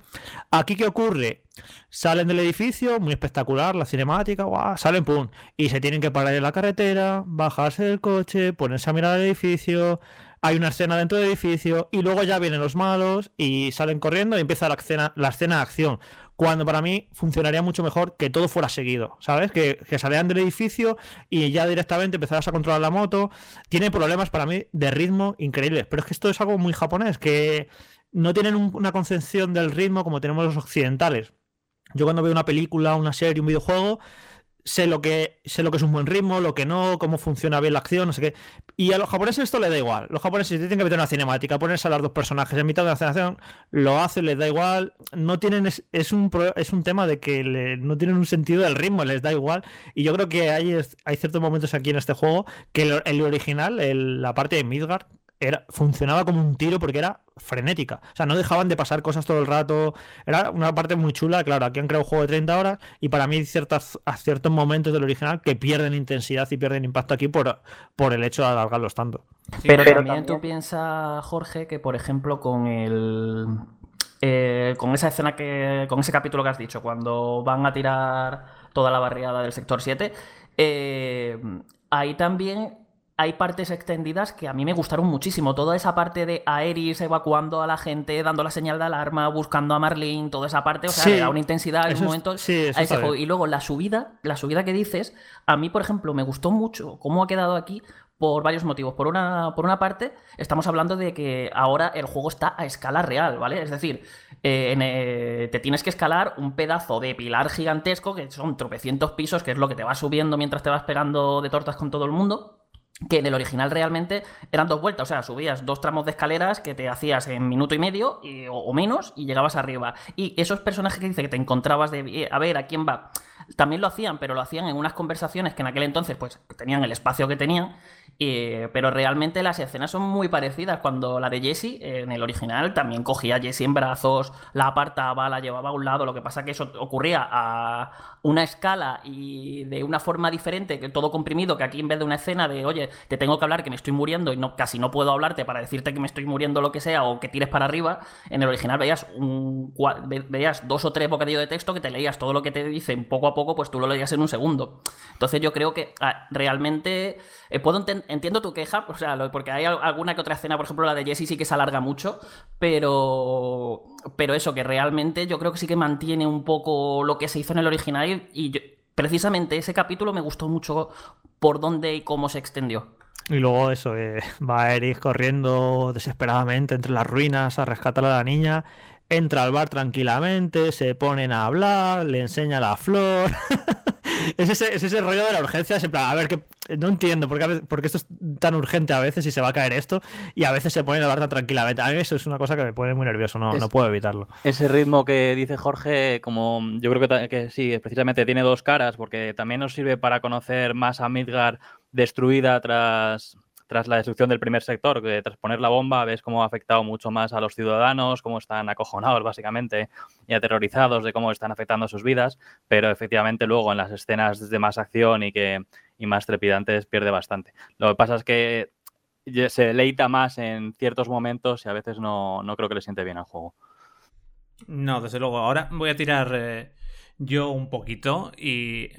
Aquí, ¿qué ocurre? Salen del edificio, muy espectacular, la cinemática, guau, salen, pum, y se tienen que parar en la carretera, bajarse del coche, ponerse a mirar el edificio, hay una escena dentro del edificio, y luego ya vienen los malos y salen corriendo y empieza la escena, la escena de acción. Cuando para mí funcionaría mucho mejor que todo fuera seguido, ¿sabes? Que, que salieran del edificio y ya directamente empezaras a controlar la moto. Tiene problemas para mí de ritmo increíbles, pero es que esto es algo muy japonés, que no tienen un- una concepción del ritmo como tenemos los occidentales. Yo cuando veo una película, una serie, un videojuego, sé lo que sé lo que es un buen ritmo, lo que no, cómo funciona bien la acción, no sé qué. Y a los japoneses esto les da igual. Los japoneses tienen que meter una cinemática, ponerse a los dos personajes en mitad de la escenación, lo hacen, les da igual. No tienen es, es un es un tema de que le- no tienen un sentido del ritmo, les da igual. Y yo creo que hay, hay ciertos momentos aquí en este juego que el, el original, la parte de Midgard, era, funcionaba como un tiro porque era frenética. O sea, no dejaban de pasar cosas todo el rato. Era una parte muy chula. Claro, aquí han creado un juego de 30 horas y para mí hay ciertas, a ciertos momentos del original que pierden intensidad y pierden impacto aquí por, por el hecho de alargarlos tanto. Sí, Pero, pero también, tú piensas, Jorge, que por ejemplo con el. eh, con esa escena que. con ese capítulo que has dicho, cuando van a tirar toda la barriada del sector 7, eh, ahí también hay partes extendidas que a mí me gustaron muchísimo. Toda esa parte de Aeris evacuando a la gente, dando la señal de alarma, buscando a Marlene, toda esa parte, o sea, Sí, le da una intensidad en un es- momento sí, a ese juego. Y luego la subida, la subida que dices, a mí, por ejemplo, me gustó mucho cómo ha quedado aquí por varios motivos. Por una, por una parte, estamos hablando de que ahora el juego está a escala real, ¿vale? Es decir, eh, en, eh, te tienes que escalar un pedazo de pilar gigantesco, que son tropecientos pisos, que es lo que te va subiendo mientras te vas pegando de tortas con todo el mundo. Que en el original realmente eran dos vueltas, o sea, subías dos tramos de escaleras que te hacías en minuto y medio o, menos y llegabas arriba. Y esos personajes que dice que te encontrabas eh, a ver, ¿a quién va? También lo hacían, pero lo hacían en unas conversaciones que en aquel entonces pues tenían el espacio que tenían, eh, pero realmente las escenas son muy parecidas. Cuando la de Jessie, eh, en el original, también cogía a Jessie en brazos, la apartaba, la llevaba a un lado, lo que pasa que eso ocurría a una escala y de una forma diferente, que todo comprimido, que aquí en vez de una escena de, oye, te tengo que hablar que me estoy muriendo y no, casi no puedo hablarte para decirte que me estoy muriendo lo que sea o que tires para arriba, en el original veías, un, veías dos o tres bocadillos de texto que te leías todo lo que te dicen poco a poco, pues tú lo leías en un segundo. Entonces yo creo que ah, realmente eh, puedo enten- entiendo tu queja, o sea, lo- porque hay al- alguna que otra escena, por ejemplo la de Jessie sí que se alarga mucho, pero pero eso que realmente yo creo que sí que mantiene un poco lo que se hizo en el original y yo- precisamente ese capítulo me gustó mucho por dónde y cómo se extendió. Y luego eso, eh, va Eric corriendo desesperadamente entre las ruinas a rescatar a la niña. Entra al bar tranquilamente, se ponen a hablar, le enseña la flor. es, ese, es ese rollo de la urgencia. en plan, a ver, que no entiendo por qué, por esto es tan urgente a veces y se va a caer esto. Y a veces se ponen a hablar tan tranquilamente. A mí eso es una cosa que me pone muy nervioso, no, Es- no puedo evitarlo. Ese ritmo que dice Jorge, como yo creo que, que sí, precisamente tiene dos caras, porque también nos sirve para conocer más a Midgar destruida tras, tras la destrucción del primer sector, tras poner la bomba, ves cómo ha afectado mucho más a los ciudadanos, cómo están acojonados básicamente y aterrorizados de cómo están afectando sus vidas, pero efectivamente luego en las escenas de más acción y que y más trepidantes pierde bastante. Lo que pasa es que se deleita más en ciertos momentos y a veces no, no creo que le siente bien al juego. No, desde luego. Ahora voy a tirar eh, yo un poquito y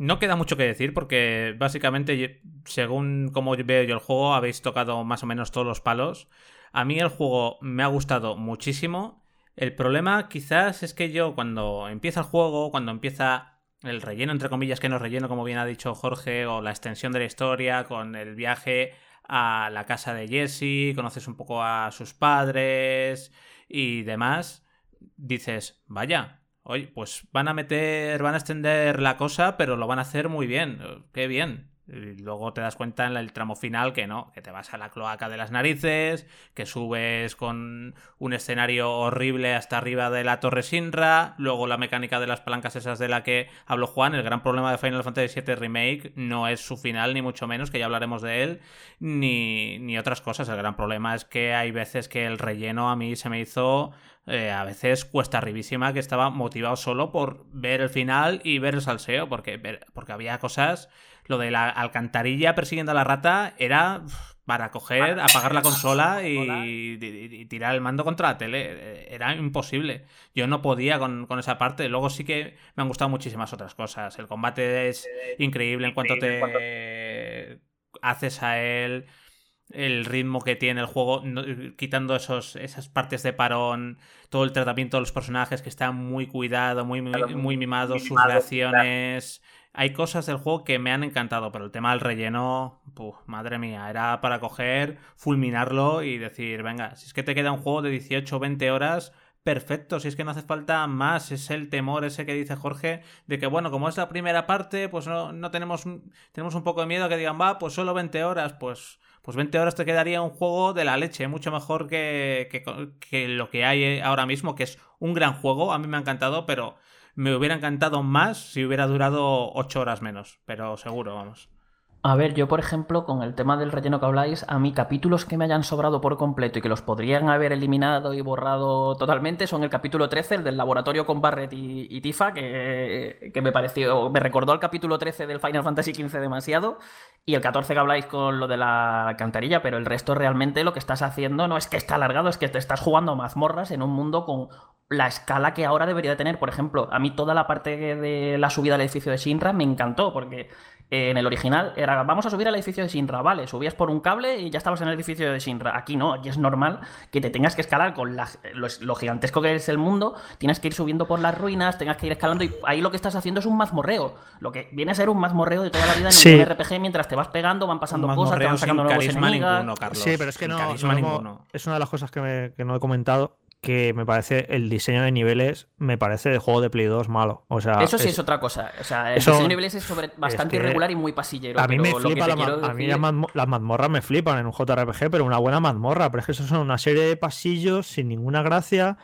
no queda mucho que decir porque básicamente, según como veo yo el juego, habéis tocado más o menos todos los palos. A mí el juego me ha gustado muchísimo. El problema quizás es que yo cuando empieza el juego, cuando empieza el relleno, entre comillas, que no relleno, como bien ha dicho Jorge, o la extensión de la historia con el viaje a la casa de Jesse, conoces un poco a sus padres y demás, dices, vaya, oye, pues van a meter, van a extender la cosa, pero lo van a hacer muy bien, qué bien. Y luego te das cuenta en el tramo final que no, que te vas a la cloaca de las narices, que subes con un escenario horrible hasta arriba de la Torre Sinra, luego la mecánica de las palancas esas de la que habló Juan, el gran problema de Final Fantasy VII Remake no es su final, ni mucho menos, que ya hablaremos de él, ni, ni otras cosas. El gran problema es que hay veces que el relleno a mí se me hizo eh, a veces cuesta arribísima que estaba motivado solo por ver el final y ver el salseo, porque, porque había cosas lo de la alcantarilla persiguiendo a la rata era para coger, apagar la consola y, tirar el mando contra la tele. Era imposible. Yo no podía con, esa parte. Luego sí que me han gustado muchísimas otras cosas. El combate es increíble en cuanto te haces a él. El ritmo que tiene el juego, quitando esos, esas partes de parón, todo el tratamiento de los personajes que está muy cuidado, muy, muy, mimado, sus reacciones. Hay cosas del juego que me han encantado, pero el tema del relleno, madre mía, era para coger, fulminarlo y decir, venga, si es que te queda un juego de 18 o 20 horas, perfecto, si es que no hace falta más, es el temor ese que dice Jorge, de que bueno, como es la primera parte, pues no, no tenemos, tenemos un poco de miedo que digan, va, pues solo 20 horas, pues, pues 20 horas te quedaría un juego de la leche, mucho mejor que, que, que lo que hay ahora mismo, que es un gran juego, a mí me ha encantado, pero me hubiera encantado más si hubiera durado ocho horas menos, pero seguro, vamos. A ver, yo por ejemplo, con el tema del relleno que habláis, a mí capítulos que me hayan sobrado por completo y que los podrían haber eliminado y borrado totalmente son el capítulo 13, el del laboratorio con Barret y, Tifa, que, que, me pareció, me recordó al capítulo 13 del Final Fantasy XV demasiado, y el 14 que habláis con lo de la alcantarilla, pero el resto realmente lo que estás haciendo no es que está alargado, es que te estás jugando mazmorras en un mundo con la escala que ahora debería tener. Por ejemplo, a mí toda la parte de la subida al edificio de Shinra me encantó, porque en el original era vamos a subir al edificio de Shinra, vale, subías por un cable y ya estabas en el edificio de Shinra. Aquí no, aquí es normal que te tengas que escalar con lo, gigantesco que es el mundo, tienes que ir subiendo por las ruinas, tengas que ir escalando y ahí lo que estás haciendo es un mazmorreo. Lo que viene a ser un mazmorreo de toda la vida en un RPG mientras te vas pegando, van pasando cosas, te van sacando nuevos enemigos. Sí, pero es que no, es una de las cosas que, que no he comentado que me parece el diseño de niveles me parece de juego de Play 2 malo. O sea, eso sí es, otra cosa. O sea, el diseño de niveles es sobre, bastante irregular y muy pasillero. A mí me flipa a mí las mazmorras me flipan en un JRPG, pero una buena mazmorra. Pero es que eso son una serie de pasillos sin ninguna gracia.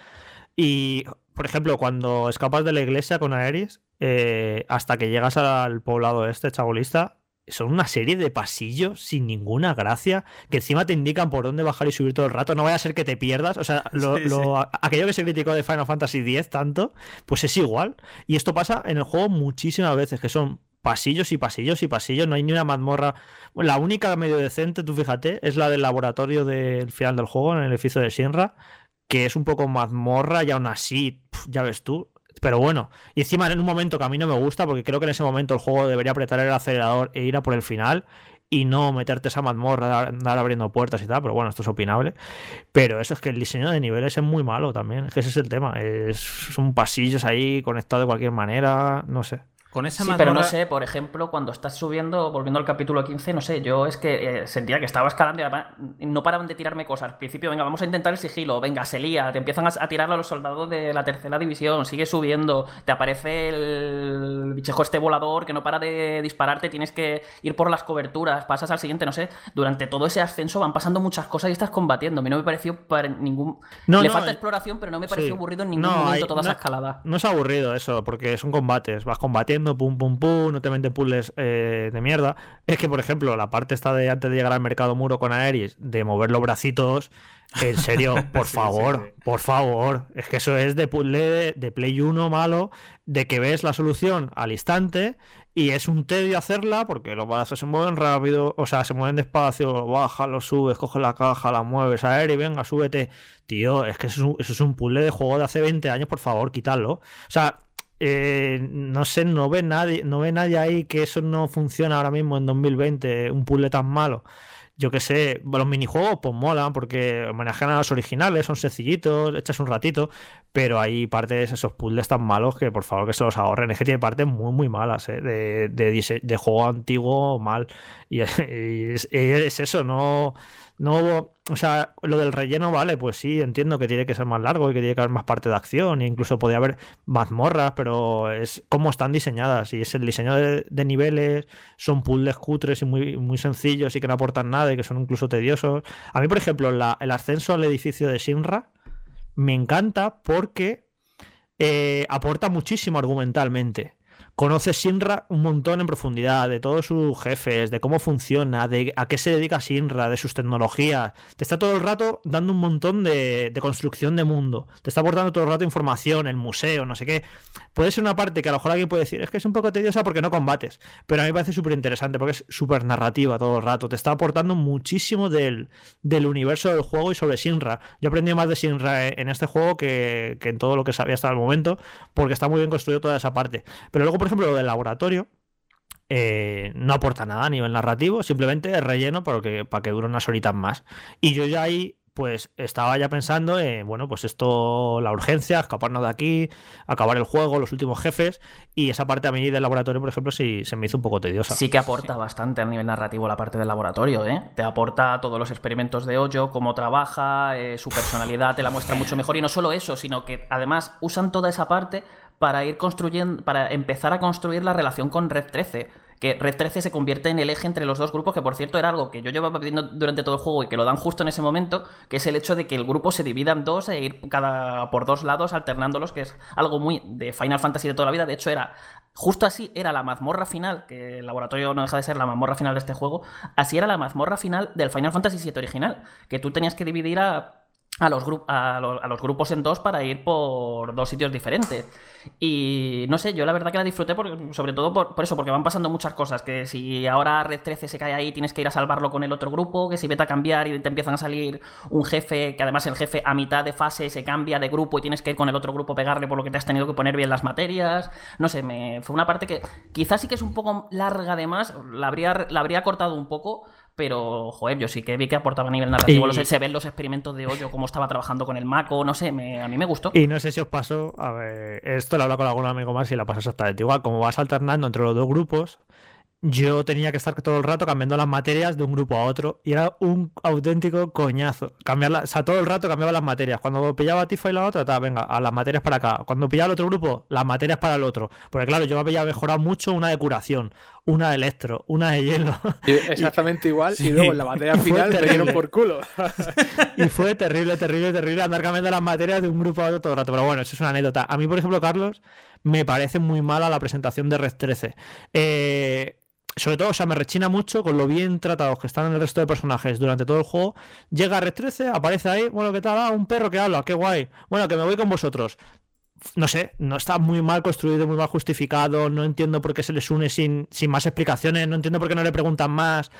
Y, por ejemplo, cuando escapas de la iglesia con Aeris, eh, hasta que llegas al poblado este, chabolista, son una serie de pasillos sin ninguna gracia, que encima te indican por dónde bajar y subir todo el rato. No vaya a ser que te pierdas. O sea, aquello que se criticó de Final Fantasy X tanto, pues es igual. Y esto pasa en el juego muchísimas veces, que son pasillos y pasillos y pasillos. No hay ni una mazmorra. La única medio decente, tú fíjate, es la del laboratorio del final del juego, en el edificio de Shinra, que es un poco mazmorra y aún así, ya ves tú, pero bueno, y encima en un momento que a mí no me gusta, porque creo que en ese momento el juego debería apretar el acelerador e ir a por el final y no meterte esa mazmorra, andar abriendo puertas y tal, pero bueno, esto es opinable. Pero eso es que el diseño de niveles es muy malo también, es que ese es el tema, es, son pasillos ahí conectados de cualquier manera, no sé sí, pero no sé, por ejemplo, cuando estás subiendo, volviendo al capítulo 15, no sé, yo es que eh, sentía que estaba escalando y no paraban de tirarme cosas. Al principio, venga, vamos a intentar el sigilo, venga, se lía, te empiezan a, tirar a los soldados de la tercera división, sigue subiendo, te aparece el bichejo este volador que no para de dispararte, tienes que ir por las coberturas, pasas al siguiente, no sé, durante todo ese ascenso van pasando muchas cosas y estás combatiendo. A mí no me pareció para ningún... No, Le falta exploración, pero no me pareció aburrido en ningún momento toda esa escalada. No es aburrido eso, porque son combates, vas combatiendo corriendo, pum, pum, pum, no te meten puzzles eh, de mierda. Es que, por ejemplo, la parte está de antes de llegar al mercado muro con Aeris, de mover los bracitos, en serio, por Sí, favor, sí, sí. por favor. Es que eso es de puzzle de, Play 1 malo, de que ves la solución al instante y es un tedio hacerla porque los brazos se mueven rápido, o sea, se mueven despacio, lo bajas, lo subes, coges la caja, la mueves, a y venga, súbete. Tío, es que eso es un, eso es un puzzle de juego de hace 20 años, por favor, quítalo. O sea, eh, no sé, no ve nadie, no ve nadie ahí que eso no funciona ahora mismo en 2020, un puzzle tan malo. Yo qué sé, los minijuegos pues molan porque homenajean a los originales, son sencillitos, echas un ratito, pero hay partes, esos puzzles tan malos que por favor que se los ahorren. Es que tiene partes muy, muy malas, ¿eh? de, de, de juego antiguo mal. Y, es eso, no, no, o sea, lo del relleno, vale, pues sí, entiendo que tiene que ser más largo y que tiene que haber más parte de acción, e incluso podría haber mazmorras, pero es cómo están diseñadas y es el diseño de, niveles, son puzzles cutres y muy, muy sencillos y que no aportan nada y que son incluso tediosos. A mí, por ejemplo, el ascenso al edificio de Shinra me encanta porque eh, aporta muchísimo argumentalmente. Conoces Shinra un montón en profundidad, de todos sus jefes, de cómo funciona, de a qué se dedica Shinra, de sus tecnologías. Te está todo el rato dando un montón de, construcción de mundo. Te está aportando todo el rato información, el museo, no sé qué. Puede ser una parte que a lo mejor alguien puede decir, es que es un poco tediosa porque no combates. Pero a mí me parece súper interesante porque es súper narrativa todo el rato. Te está aportando muchísimo del, del universo del juego y sobre Shinra. Yo aprendí más de Shinra en este juego que, que en todo lo que sabía hasta el momento porque está muy bien construido toda esa parte. Pero luego, por ejemplo, lo del laboratorio eh, no aporta nada a nivel narrativo, simplemente es relleno para que, para que dure unas horitas más. Y yo ya ahí, pues estaba ya pensando en, bueno, pues esto, la urgencia, escaparnos de aquí, acabar el juego, los últimos jefes, y esa parte a mí del laboratorio, por ejemplo, sí se me hizo un poco tediosa. Sí que aporta bastante a nivel narrativo la parte del laboratorio, ¿eh? Te aporta todos los experimentos de Hoyo, cómo trabaja, eh, su personalidad te la muestra mucho mejor. Y no solo eso, sino que además usan toda esa parte para ir construyendo, para empezar a construir la relación con Red 13. Que Red 13 se convierte en el eje entre los dos grupos, que por cierto era algo que yo llevaba pidiendo durante todo el juego y que lo dan justo en ese momento, que es el hecho de que el grupo se divida en dos e ir cada por dos lados alternándolos, que es algo muy de Final Fantasy de toda la vida. De hecho, era justo así era la mazmorra final, que el laboratorio no deja de ser la mazmorra final de este juego. Así era la mazmorra final del Final Fantasy VII original, que tú tenías que dividir a a los, a los grupos en dos para ir por dos sitios diferentes. Y no sé, yo la verdad que la disfruté por- sobre todo por, por eso, porque van pasando muchas cosas. Que si ahora Red 13 se cae ahí, tienes que ir a salvarlo con el otro grupo. Que si vete a cambiar y te empiezan a salir un jefe, que además el jefe a mitad de fase se cambia de grupo y tienes que ir con el otro grupo a pegarle por lo que te has tenido que poner bien las materias. No sé, me, fue una parte que quizás sí que es un poco larga además, la habría, la habría cortado un poco. Pero, joder, yo sí que vi que aportaba a nivel narrativo. Y- Los- se ven los experimentos de Hoyo, cómo estaba trabajando con el Mako, no sé, me- a mí me gustó. Y no sé si os pasó, a ver, esto lo hablo con algún amigo más y la pasa exactamente igual. Como vas alternando entre los dos grupos, yo tenía que estar todo el rato cambiando las materias de un grupo a otro y era un auténtico coñazo. Cambiarla, o sea, todo el rato cambiaba las materias. Cuando pillaba a Tifa y la otra, ta, venga, a las materias para acá. Cuando pillaba al otro grupo, las materias para el otro. Porque claro, yo me había mejorado mucho una de curación, una de electro, una de hielo. Y Exactamente igual. Sí. Y luego en la batalla Fue final te terrible. dieron por culo. Y fue terrible, terrible, terrible andar cambiando las materias de un grupo a otro todo el rato. Pero bueno, eso es una anécdota. A mí, por ejemplo, Carlos, me parece muy mala la presentación de Red 13. Eh, sobre todo, o sea, me rechina mucho con lo bien tratados que están el resto de personajes durante todo el juego. Llega Red 13, aparece ahí, bueno, ¿qué tal? Ah, un perro que habla, qué guay. Bueno, que me voy con vosotros. No sé, no está muy mal construido, muy mal justificado. No entiendo por qué se les une sin, sin más explicaciones. No entiendo por qué no le preguntan más.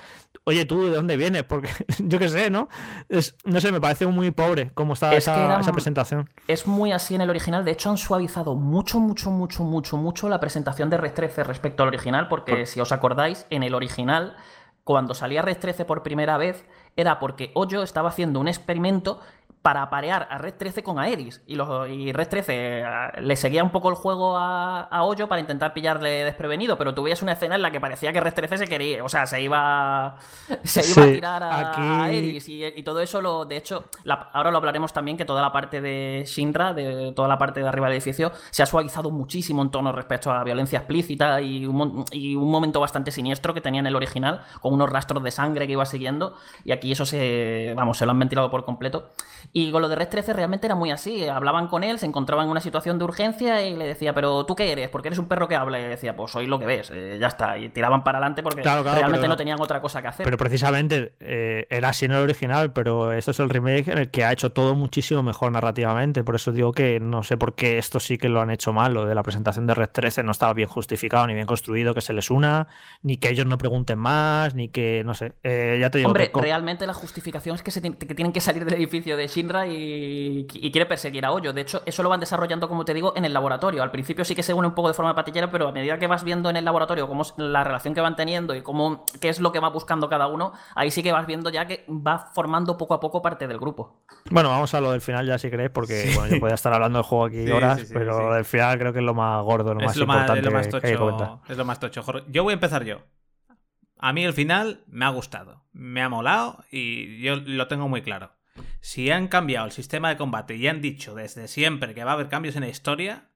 Oye, tú, ¿de dónde vienes? Porque yo qué sé, ¿no? Es, no sé, me parece muy pobre cómo está Es esa, era- esa presentación. Es muy así en el original. De hecho, han suavizado mucho, mucho, mucho, mucho, mucho la presentación de Red 13 respecto al original, porque si os acordáis, en el original, cuando salía Red 13 por primera vez, era porque Hoyo estaba haciendo un experimento para aparear a Red 13 con Aeris. Y, los, y Red 13 eh, le seguía un poco el juego a, a Hoyo para intentar pillarle desprevenido, pero tú veías una escena en la que parecía que Red 13 se quería, o sea, se iba, se iba a tirar a, aquí- a Aeris y, y todo eso lo, de hecho, la- ahora lo hablaremos también que toda la parte de Shinra, de toda la parte de arriba del edificio, se ha suavizado muchísimo en tono respecto a violencia explícita y un, y un momento bastante siniestro que tenía en el original, con unos rastros de sangre que iba siguiendo, y aquí eso se, vamos, se lo han ventilado por completo. Y con lo de Red 13 realmente era muy así. Hablaban con él, se encontraban en una situación de urgencia y le decía, pero ¿tú qué eres? Porque eres un perro que habla. Y le decía, pues soy lo que ves, eh, ya está. Y tiraban para adelante porque Claro, claro, realmente pero- no tenían otra cosa que hacer. Pero precisamente eh, era así en el original, pero esto es el remake en el que ha hecho todo muchísimo mejor narrativamente. Por eso digo que no sé por qué esto sí que lo han hecho mal. Lo de la presentación de Red 13 no estaba bien justificado, ni bien construido, que se les una, ni que ellos no pregunten más, ni que, no sé. Eh, ya te digo Hombre, que realmente la justificación es que, se que tienen que salir del edificio de Shinra y, y quiere perseguir a Hoyo. De hecho, eso lo van desarrollando, como te digo, en el laboratorio. Al principio sí que se une un poco de forma patillera, pero a medida que vas viendo en el laboratorio cómo es la relación que van teniendo y cómo qué es lo que va buscando cada uno, ahí sí que vas viendo ya que va formando poco a poco parte del grupo. Bueno, vamos a lo del final ya si queréis, porque bueno, yo podría estar hablando del juego aquí Sí, horas, sí, sí, pero del final creo que es lo más gordo, lo más lo más, importante es lo más que- que hay que comentar. tocho, es lo más tocho. Jorge. Yo voy a empezar yo. A mí el final me ha gustado, me ha molado y yo lo tengo muy claro. Si han cambiado el sistema de combate y han dicho desde siempre que va a haber cambios en la historia,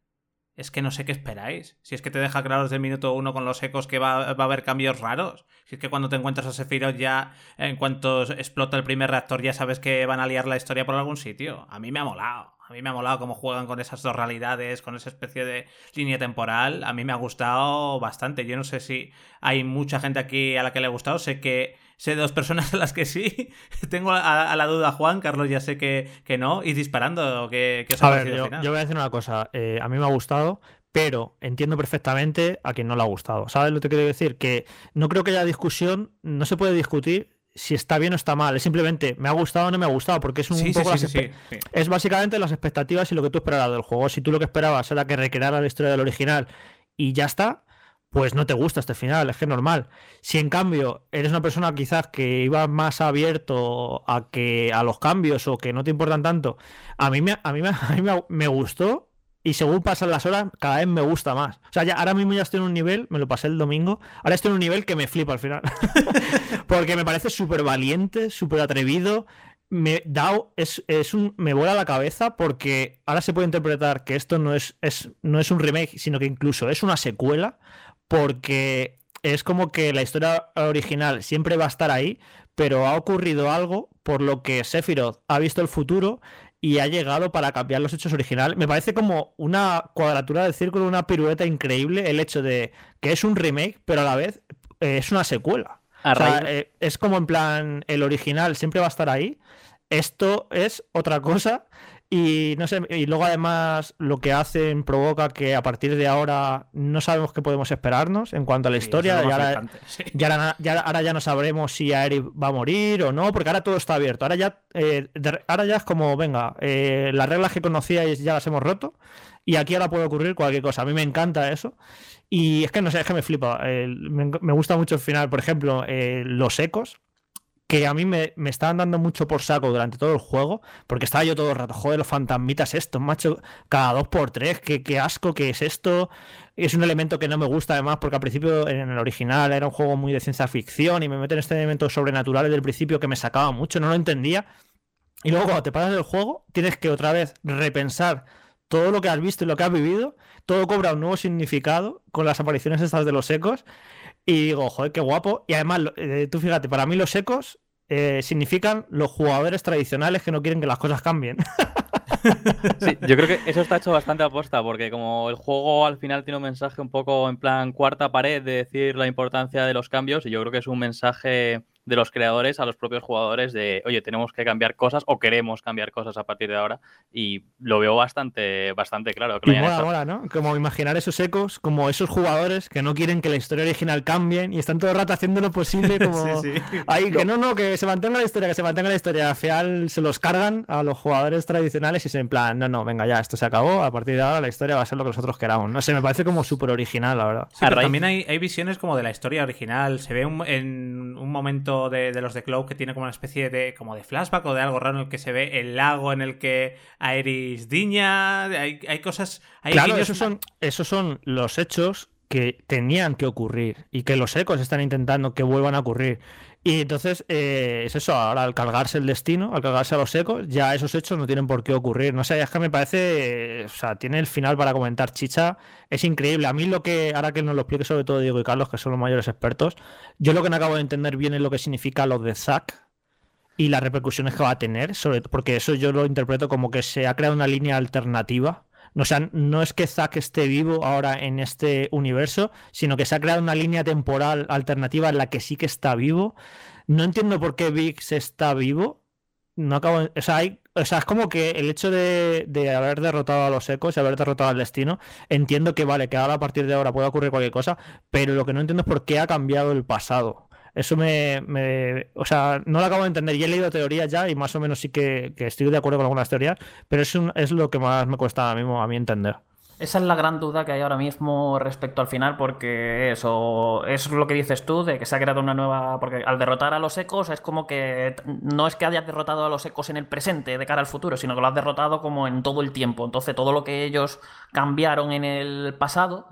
es que no sé qué esperáis. Si es que te deja claro desde el minuto uno con los ecos que va, va a haber cambios raros. Si es que cuando te encuentras a Sephiroth ya, en cuanto explota el primer reactor, ya sabes que van a liar la historia por algún sitio. A mí me ha molado. A mí me ha molado cómo juegan con esas dos realidades, con esa especie de línea temporal. A mí me ha gustado bastante. Yo no sé si hay mucha gente aquí a la que le ha gustado. Sé que sé dos personas a las que sí. Tengo a, a la duda a Juan, Carlos ya sé que, que no. Y disparando, que, que os ha A ver, yo, voy a decir una cosa. eh, a mí me ha gustado, pero entiendo perfectamente a quien no le ha gustado. ¿Sabes lo que quiero decir? Que no creo que haya discusión, no se puede discutir si está bien o está mal. Es simplemente me ha gustado o no me ha gustado, porque es un Sí, poco las sí. Es básicamente las expectativas y lo que tú esperabas del juego. Si tú lo que esperabas era que recreara la historia del original y ya está, pues no te gusta este final, es que es normal. Si en cambio eres una persona quizás que iba más abierto a que a los cambios o que no te importan tanto, a mí me, a mí a mí me gustó y según pasan las horas cada vez me gusta más. O sea, ya ahora mismo ya estoy en un nivel, me lo pasé el domingo, ahora estoy en un nivel que me flipa al final. Porque me parece súper valiente, súper atrevido. Me da, es, es un, me vuela la cabeza porque ahora se puede interpretar que esto no es, es, no es un remake, sino que incluso es una secuela, porque es como que la historia original siempre va a estar ahí, pero ha ocurrido algo por lo que Sephiroth ha visto el futuro y ha llegado para cambiar los hechos originales. Me parece como una cuadratura del círculo, una pirueta increíble el hecho de que es un remake, pero a la vez eh, es una secuela. O sea, eh, es como en plan, el original siempre va a estar ahí. Esto es otra cosa. Y no sé, y luego además lo que hacen provoca que a partir de ahora no sabemos qué podemos esperarnos en cuanto a la Sí, historia. y ahora, sí. ya, ahora, ya- ahora ya no sabremos si Aerith va a morir o no, porque ahora todo está abierto. Ahora ya, eh, ahora ya es como, venga, eh, las reglas que conocíais ya las hemos roto y aquí ahora puede ocurrir cualquier cosa. A mí me encanta eso. Y es que no sé, es que me flipa. eh, me, me gusta mucho el final. Por ejemplo, eh, los ecos, que a mí me, me estaban dando mucho por saco durante todo el juego, porque estaba yo todo el rato, joder, los fantasmitas estos, macho, cada dos por tres, qué, asco que es esto. Es un elemento que no me gusta además, porque al principio en el original era un juego muy de ciencia ficción y me meten este elemento sobrenatural desde el principio que me sacaba mucho, no lo entendía. Y luego cuando te pasas el juego, tienes que otra vez repensar todo lo que has visto y lo que has vivido, todo cobra un nuevo significado con las apariciones estas de los ecos. Y digo, joder, qué guapo. Y además, eh, tú fíjate, para mí los ecos eh, significan los jugadores tradicionales que no quieren que las cosas cambien. Sí, yo creo que eso está hecho bastante aposta, porque como el juego al final tiene un mensaje un poco en plan cuarta pared de decir la importancia de los cambios, y yo creo que es un mensaje de los creadores a los propios jugadores de, oye, tenemos que cambiar cosas o queremos cambiar cosas a partir de ahora, y lo veo bastante, bastante claro. Que Y mola, hecho. mola, ¿no? Como imaginar esos ecos, como esos jugadores que no quieren que la historia original cambien y están todo el rato haciendo lo posible como... Sí, sí. Ahí, que no, no, que se mantenga la historia, que se mantenga la historia. Al final se los cargan a los jugadores tradicionales y se en plan, no, no, venga, ya, esto se acabó. A partir de ahora la historia va a ser lo que nosotros queramos. No sé, me parece como súper original, la verdad. Sí, pero también hay, hay visiones como de la historia original. Se ve un- en un momento de, de los de Cloud que tiene como una especie de como de flashback o de algo raro en el que se ve el lago en el que Aeris diña. Hay, hay cosas. Hay claro, guiños- esos son, esos son los hechos que tenían que ocurrir y que los ecos están intentando que vuelvan a ocurrir. Y entonces eh, es eso, ahora al cargarse el destino, al cargarse a los ecos, ya esos hechos no tienen por qué ocurrir. No sé, es que me parece, eh, o sea, tiene el final para comentar chicha, es increíble. A mí lo que, ahora que nos lo explique sobre todo Diego y Carlos, que son los mayores expertos, yo lo que no acabo de entender bien es lo que significa lo de Zack. y las repercusiones que va a tener, sobre, porque eso yo lo interpreto como que se ha creado una línea alternativa. O sea, no es que Zack esté vivo ahora en este universo, sino que se ha creado una línea temporal alternativa en la que sí que está vivo. No entiendo por qué Vix está vivo. No acabo, o, sea, hay, o sea, es como que el hecho de, de, haber derrotado a los ecos y haber derrotado al destino, entiendo que vale, que ahora a partir de ahora puede ocurrir cualquier cosa, pero lo que no entiendo es por qué ha cambiado el pasado. Eso me, O sea, no lo acabo de entender. Y he leído teorías ya y más o menos sí que, estoy de acuerdo con algunas teorías, pero es, un, es lo que más me cuesta a mí entender. Esa es la gran duda que hay ahora mismo respecto al final, porque eso es lo que dices tú, de que se ha creado una nueva. Porque al derrotar a los ecos es como que no es que hayas derrotado a los ecos en el presente de cara al futuro, sino que lo has derrotado como en todo el tiempo. Entonces, todo lo que ellos cambiaron en el pasado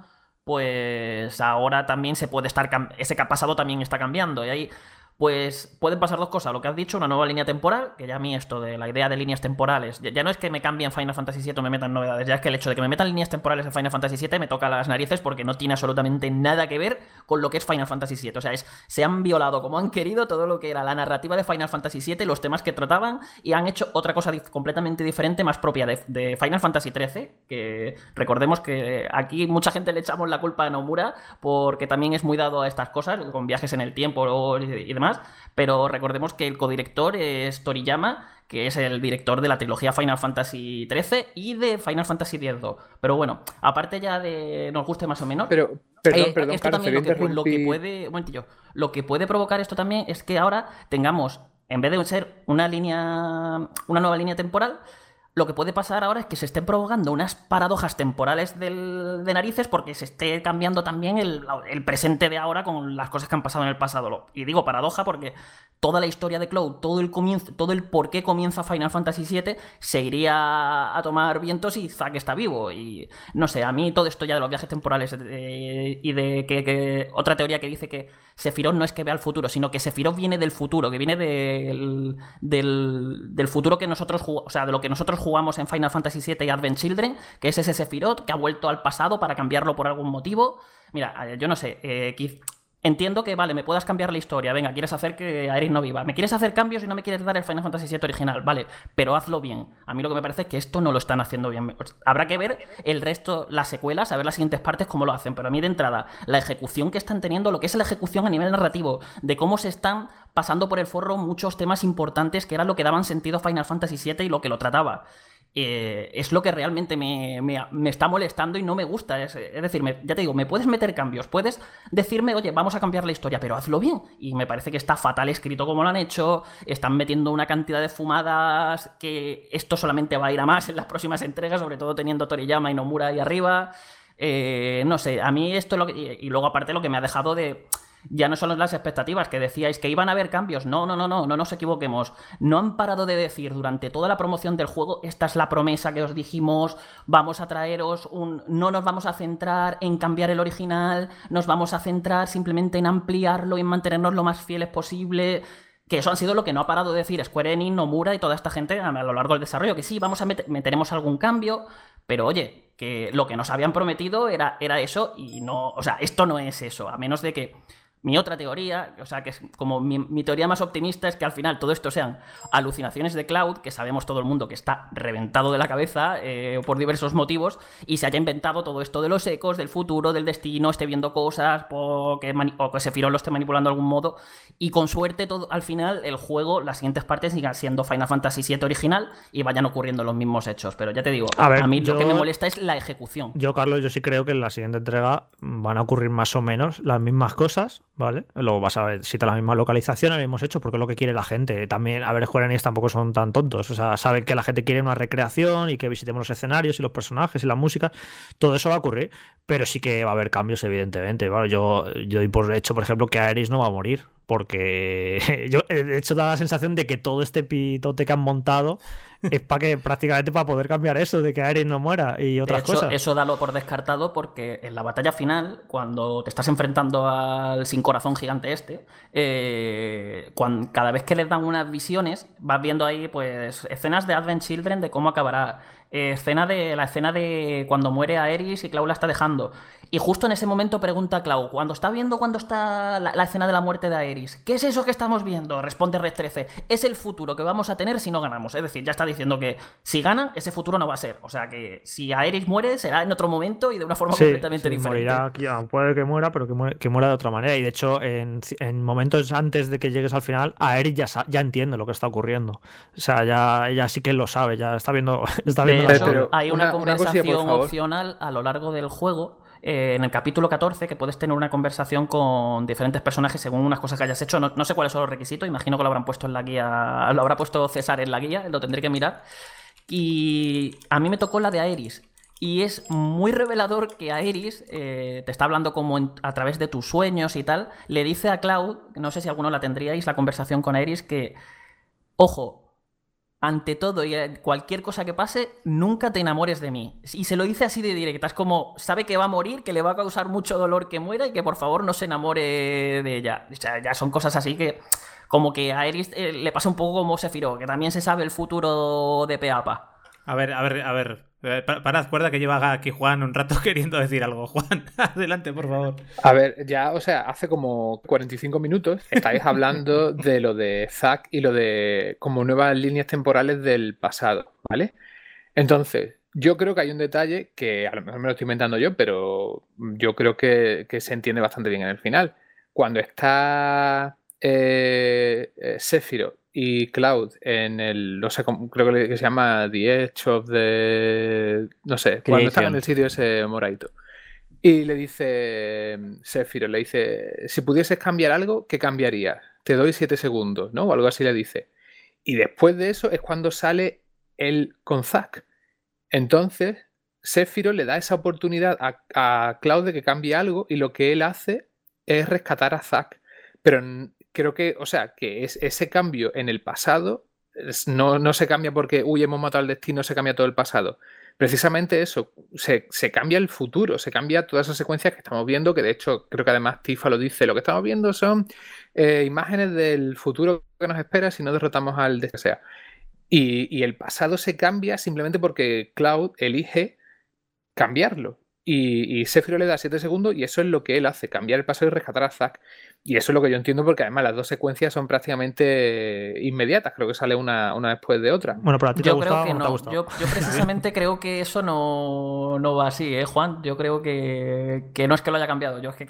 pues ahora también se puede estar, ese pasado también está cambiando. Y ahí pues pueden pasar dos cosas. Lo que has dicho, una nueva línea temporal, que ya a mí esto de la idea de líneas temporales, ya, no es que me cambien Final Fantasy VII o me metan novedades, ya es que el hecho de que me metan líneas temporales en Final Fantasy VII me toca las narices porque no tiene absolutamente nada que ver con lo que es Final Fantasy VII. O sea, es, se han violado como han querido todo lo que era la narrativa de Final Fantasy VII, los temas que trataban, y han hecho otra cosa completamente diferente, más propia de, de Final Fantasy XIII, que recordemos que aquí mucha gente le echamos la culpa a Nomura porque también es muy dado a estas cosas, con viajes en el tiempo y demás pero recordemos que el codirector es Toriyama, que es el director de la trilogía Final Fantasy XIII y de Final Fantasy X-2. Pero bueno, aparte ya de nos guste más o menos. Pero, perdón, eh, perdón, esto también lo que, lo que, puede. Un lo que puede provocar esto también es que ahora tengamos, en vez de ser una línea. una nueva línea temporal, lo que puede pasar ahora es que se estén provocando unas paradojas temporales de narices porque se esté cambiando también el, presente de ahora con las cosas que han pasado en el pasado. Y digo paradoja porque toda la historia de Cloud, todo el comienzo, todo el por qué comienza Final Fantasy VII, se iría a tomar vientos y Zack está vivo. Y no sé, a mí todo esto ya de los viajes temporales eh, y de que, otra teoría que dice que Sephiroth no es que vea el futuro, sino que Sephiroth viene del futuro, que viene del, del, del futuro que nosotros, o sea, de lo que nosotros jugamos en Final Fantasy VII y Advent Children, que es ese Sephiroth que ha vuelto al pasado para cambiarlo por algún motivo. Mira, yo no sé, eh, Entiendo que, vale, me puedas cambiar la historia. Venga, quieres hacer que Aerith no viva. Me quieres hacer cambios y no me quieres dar el Final Fantasy VII original. Vale, pero hazlo bien. A mí lo que me parece es que esto no lo están haciendo bien. Habrá que ver el resto, las secuelas, a ver las siguientes partes cómo lo hacen. Pero a mí de entrada, la ejecución que están teniendo, lo que es la ejecución a nivel narrativo, de cómo se están pasando por el forro muchos temas importantes que era lo que daban sentido a Final Fantasy VII y lo que lo trataba. Eh, es lo que realmente me, está molestando y no me gusta. Es, decir, ya te digo, me puedes meter cambios, puedes decirme, oye, vamos a cambiar la historia, pero hazlo bien. Y me parece que está fatal escrito como lo han hecho, están metiendo una cantidad de fumadas que esto solamente va a ir a más en las próximas entregas, sobre todo teniendo Toriyama y Nomura ahí arriba. Eh, no sé, a mí esto lo que, y luego aparte lo que me ha dejado de ya no son las expectativas que decíais que iban a haber cambios. No, no, no, no, no nos equivoquemos. No han parado de decir durante toda la promoción del juego, esta es la promesa que os dijimos, vamos a traeros un... No nos vamos a centrar en cambiar el original, nos vamos a centrar simplemente en ampliarlo y en mantenernos lo más fieles posible. Que eso ha sido lo que no ha parado de decir Square Enix, Nomura y toda esta gente a lo largo del desarrollo. Que sí, vamos a meter, meteremos algún cambio, pero oye, que lo que nos habían prometido era, era eso y no... O sea, esto no es eso, a menos de que mi otra teoría, o sea, que es como mi, teoría más optimista es que al final todo esto sean alucinaciones de Cloud, que sabemos todo el mundo que está reventado de la cabeza eh, por diversos motivos, y se haya inventado todo esto de los ecos, del futuro, del destino, esté viendo cosas, o que, o que Sephiroth lo esté manipulando de algún modo, y con suerte todo, al final el juego, las siguientes partes sigan siendo Final Fantasy VII original y vayan ocurriendo los mismos hechos. Pero ya te digo, a, mí lo que me molesta es la ejecución. Yo, Carlos, yo sí creo que en la siguiente entrega van a ocurrir más o menos las mismas cosas ¿vale? Luego vas a ver si te la misma localización hemos hecho porque es lo que quiere la gente. También, a ver, Square Enix tampoco son tan tontos. O sea, saben que la gente quiere una recreación y que visitemos los escenarios y los personajes y la música. Todo eso va a ocurrir, pero sí que va a haber cambios, evidentemente. yo, yo doy por hecho, por ejemplo, que Aeris no va a morir. Porque yo, de hecho, da la sensación de que todo este pitote que han montado es para que prácticamente para poder cambiar eso de que Aerith no muera y otras cosas. Eso dalo por descartado porque en la batalla final, cuando te estás enfrentando al sin corazón gigante este, eh, cada vez que les dan unas visiones, vas viendo ahí pues escenas de Advent Children de cómo acabará. eh, escena de, la escena de cuando muere Aerys y Clau la está dejando. Y justo en ese momento pregunta Clau, cuando está viendo cuando está la, la escena de la muerte de Aerys, ¿qué es eso que estamos viendo? Responde Red 13, es el futuro que vamos a tener si no ganamos. Es decir, ya está diciendo que si gana, ese futuro no va a ser. O sea que si Aerys muere, será en otro momento y de una forma Sí, completamente sí, diferente. morirá aquí, ah, puede que muera, pero que, muera de otra manera. Y de hecho, en, en momentos antes de que llegues al final, Aerys ya, sa- ya entiende lo que está ocurriendo. O sea, ya, ella sí que lo sabe, ya está viendo, está De viendo hecho, hay una, una- una cosilla, por conversación opcional a lo largo del juego. Eh, en el capítulo 14, que puedes tener una conversación con diferentes personajes según unas cosas que hayas hecho. No, no sé cuáles son los requisitos, imagino que lo habrán puesto en la guía, lo habrá puesto César en la guía, lo tendré que mirar. Y a mí me tocó la de Aeris. Y es muy revelador que Aeris eh, te está hablando como a través de tus sueños y tal. Le dice a Cloud, no sé si alguno la tendríais, la conversación con Aeris, que, ojo, ante todo y cualquier cosa que pase, nunca te enamores de mí. Y se lo dice así de directa. Es como, sabe que va a morir, que le va a causar mucho dolor que muera y que por favor no se enamore de ella. O sea, ya son cosas así que, como que a Eris eh, le pasa un poco como Sephiroth, que también se sabe el futuro de Peapa. A ver, a ver, a ver. Eh, pa- Parad, cuerda que lleva aquí Juan un rato queriendo decir algo. Juan, adelante, por favor. A ver, ya, o sea, hace como 45 minutos estáis hablando de lo de Zack y lo de como nuevas líneas temporales del pasado, ¿vale? Entonces, yo creo que hay un detalle que a lo mejor me lo estoy inventando yo, pero yo creo que, que se entiende bastante bien en el final. Cuando está eh, eh, Sephiroth y Cloud en el, no sé, creo que se llama The Edge of the, no sé, cuando están en el sitio ese moradito. Y le dice mm, Sephiroth, le dice, si pudieses cambiar algo, ¿qué cambiarías? Te doy siete segundos, ¿no? O algo así le dice. Y después de eso es cuando sale él con Zack. Entonces, Sephiroth le da esa oportunidad a, a Cloud de que cambie algo y lo que él hace es rescatar a Zack. Pero creo que, o sea, que es, ese cambio en el pasado no, no se cambia porque, uy, hemos matado al destino, se cambia todo el pasado. Precisamente eso, se, se cambia el futuro, se cambia todas esas secuencias que estamos viendo, que de hecho creo que además Tifa lo dice, lo que estamos viendo son eh, imágenes del futuro que nos espera si no derrotamos al de que sea. Y, y el pasado se cambia simplemente porque Cloud elige cambiarlo. Y, y Sephiroth le da 7 segundos y eso es lo que él hace, cambiar el pasado y rescatar a Zack. Y eso es lo que yo entiendo porque además las dos secuencias son prácticamente inmediatas, creo que sale una, una después de otra. Bueno, pero a ti te ha Yo creo que o no te ha no. gustado. Yo, yo precisamente creo que eso no, no va así, ¿eh, Juan? Yo creo que, que no es que lo haya cambiado. Yo es que,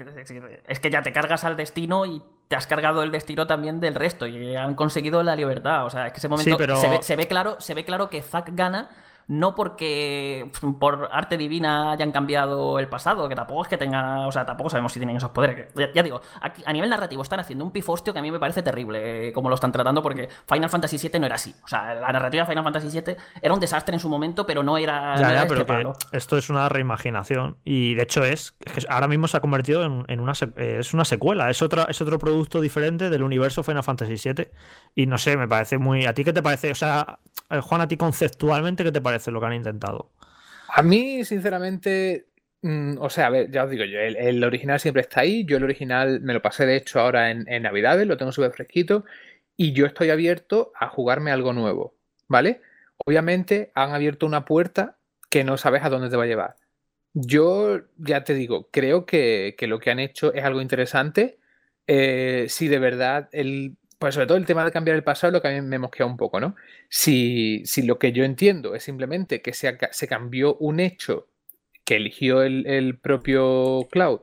es que ya te cargas al destino y te has cargado el destino también del resto y han conseguido la libertad. O sea, es que ese momento Sí, pero- se, ve, se ve claro, se ve claro que Zack gana. No porque por arte divina hayan cambiado el pasado, que tampoco es que tengan, o sea, tampoco sabemos si tienen esos poderes. ya, ya digo, aquí, a nivel narrativo están haciendo un pifostio que a mí me parece terrible, eh, como lo están tratando, porque Final Fantasy VII no era así. O sea, la narrativa de Final Fantasy VII era un desastre en su momento, pero no era, no Ya, era ya, este pero que palo. esto es una reimaginación. Y de hecho es, es que ahora mismo se ha convertido en, en una, eh, es una secuela, es, otra, es otro producto diferente del universo Final Fantasy VII. Y no sé, me parece muy... ¿A ti qué te parece? O sea, eh, Juan, a ti conceptualmente, ¿qué te parece lo que han intentado? A mí, sinceramente, mm, o sea, a ver, ya os digo yo, el, original siempre está ahí. Yo el original me lo pasé, de hecho, ahora en, en Navidades, lo tengo súper fresquito. Y yo estoy abierto a jugarme algo nuevo, ¿vale? Obviamente han abierto una puerta que no sabes a dónde te va a llevar. Yo ya te digo, creo que, que lo que han hecho es algo interesante. Eh, si de verdad, el, pues sobre todo el tema de cambiar el pasado, lo que a mí me mosquea un poco, ¿no? Si, si lo que yo entiendo es simplemente que se, se cambió un hecho que eligió el, el propio Cloud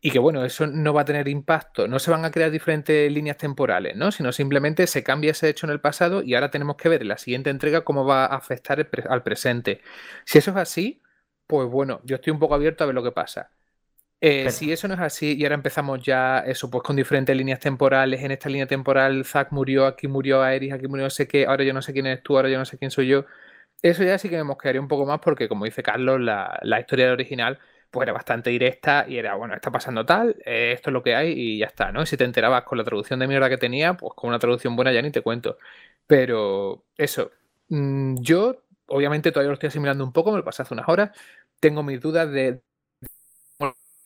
y que bueno, eso no va a tener impacto, no se van a crear diferentes líneas temporales, ¿no? Sino simplemente se cambia ese hecho en el pasado y ahora tenemos que ver en la siguiente entrega cómo va a afectar al presente. Si eso es así, pues bueno, yo estoy un poco abierto a ver lo que pasa. Eh, si eso no es así y ahora empezamos ya eso, pues con diferentes líneas temporales, en esta línea temporal Zack murió, aquí murió Aerys, aquí murió no sé qué, ahora yo no sé quién eres tú, ahora yo no sé quién soy yo. Eso ya sí que me mosquearía un poco más porque, como dice Carlos, la, la historia del original pues era bastante directa y era, bueno, está pasando tal, eh, esto es lo que hay y ya está, ¿no? Y si te enterabas con la traducción de mierda que tenía, pues con una traducción buena ya ni te cuento. Pero eso, mm, yo obviamente todavía lo estoy asimilando un poco, me lo pasé hace unas horas, tengo mis dudas de...